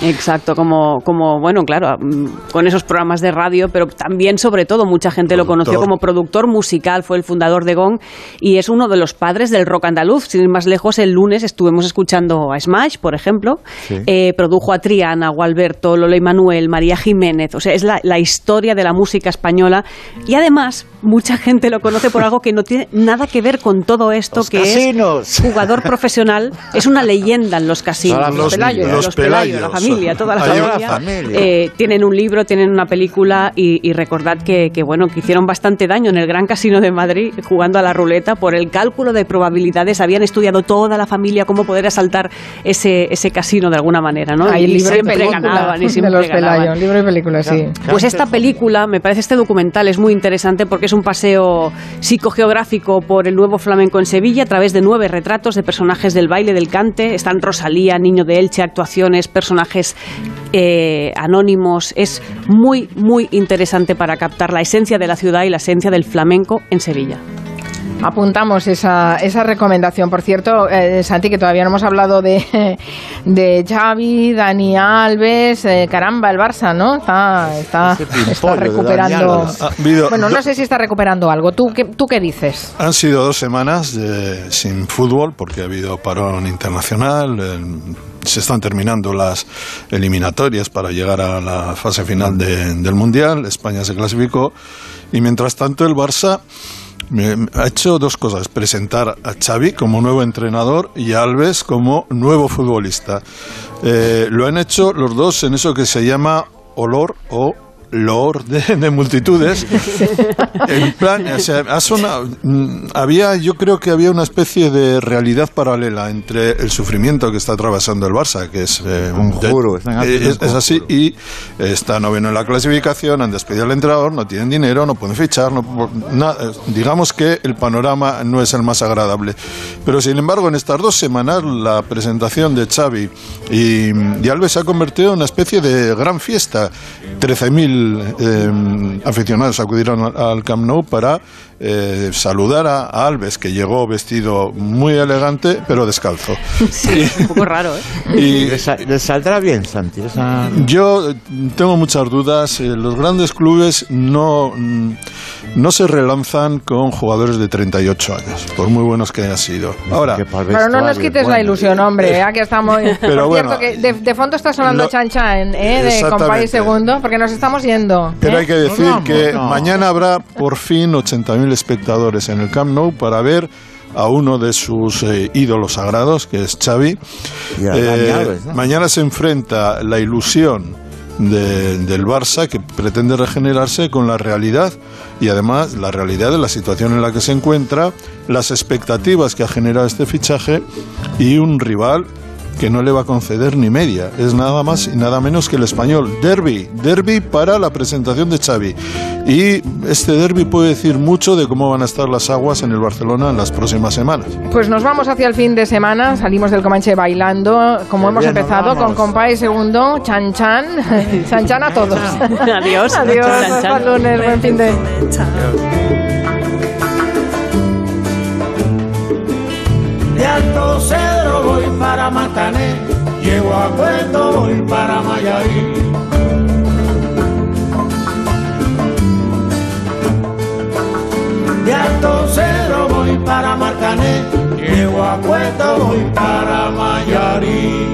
Exacto, como, como, bueno, claro, mm, con esos programas de radio, pero también, sobre todo, mucha gente lo conoció como productor musical, fue el fundador de Gong y es uno de los padres del rock andaluz. Sin ir más lejos, el lunes estuvimos escuchando a Smash, por ejemplo, eh, produjo a Triana, Gualberto, Lola Manuel, María Jiménez, o sea, es la, la historia de la música española. Y además mucha gente lo conoce por algo que no tiene nada que ver con todo esto, que es jugador profesional. Es una leyenda en los casinos. Los, pelayos, los, pelayos, la familia, toda la familia. Eh, tienen un libro, tienen una película y, recordad que, bueno, que hicieron bastante daño en el Gran Casino de Madrid jugando a la ruleta por el cálculo de probabilidades. Habían estudiado toda la familia cómo poder asaltar ese, ese casino de alguna manera, ¿no? y, libro siempre ganaban y siempre los ganaban. libro y película, sí. Pues esta película, me parece este documental es muy interesante porque es un paseo psicogeográfico por el nuevo flamenco en Sevilla a través de nueve retratos de personajes del baile del cante. Están Rosalía, Niño de Elche, actuaciones, personajes eh, anónimos. Es muy, muy interesante para captar la esencia de la ciudad y la esencia del flamenco en Sevilla. Apuntamos esa, esa recomendación. Por cierto, eh, Santi, que todavía no hemos hablado de, de Xavi, Dani Alves, eh, caramba, el Barça, ¿no? Está, está, recuperando... bueno, no sé si está recuperando algo. ¿Tú qué, tú qué dices? Han sido dos semanas sin fútbol porque ha habido parón internacional. se están terminando las eliminatorias para llegar a la fase final del Mundial. España se clasificó. Y mientras tanto, el Barça ha hecho dos cosas, presentar a Xavi como nuevo entrenador y a Alves como nuevo futbolista. Eh, lo han hecho los dos en eso que se llama olor o Lord de, multitudes. en plan, mm, había, yo creo que había una especie de realidad paralela entre el sufrimiento que está atravesando el Barça, que es eh, un juro, eh, es, así, y está noveno en la clasificación, han despedido al entrenador, no tienen dinero, no pueden fichar, no, digamos que el panorama no es el más agradable. Pero sin embargo, en estas dos semanas, la presentación de Xavi y, y Alves se ha convertido en una especie de gran fiesta. 13.000 eh, aficionados acudieron al Camp Nou para eh, saludar a, Alves, que llegó vestido muy elegante, pero descalzo. Sí, un poco raro, ¿eh? Y, ¿Le saldrá bien, Santi? Yo tengo muchas dudas. Eh, los grandes clubes no, mm, no se relanzan con jugadores de 38 años, por muy buenos que hayan sido. Ahora, pero no nos quites la ilusión, hombre, aquí estamos. Pero bueno, que de, fondo está sonando Chan Chan, ¿eh? De Compay Segundo, porque nos estamos yendo. Pero hay que decir que mañana habrá por fin 80.000 espectadores en el Camp Nou para ver a uno de sus eh, ídolos sagrados, que es Xavi. Eh, mañana se enfrenta la ilusión del Barça que pretende regenerarse con la realidad y además la realidad de la situación en la que se encuentra, las expectativas que ha generado este fichaje y un rival que no le va a conceder ni media. Es nada más y nada menos que el español. Derby, derby para la presentación de Xavi. Y este derby puede decir mucho de cómo van a estar las aguas en el Barcelona en las próximas semanas. Pues nos vamos hacia el fin de semana, salimos del Comanche bailando, como hemos empezado, con Compay segundo, Chan Chan, Chan Chan a todos. Adiós. Adiós, hasta lunes, buen fin de... Cedro voy para Matané, llego a Puerto voy para Mayarí. De Alto Cedro voy para Marcané, llego a Puerto voy para Mayarí.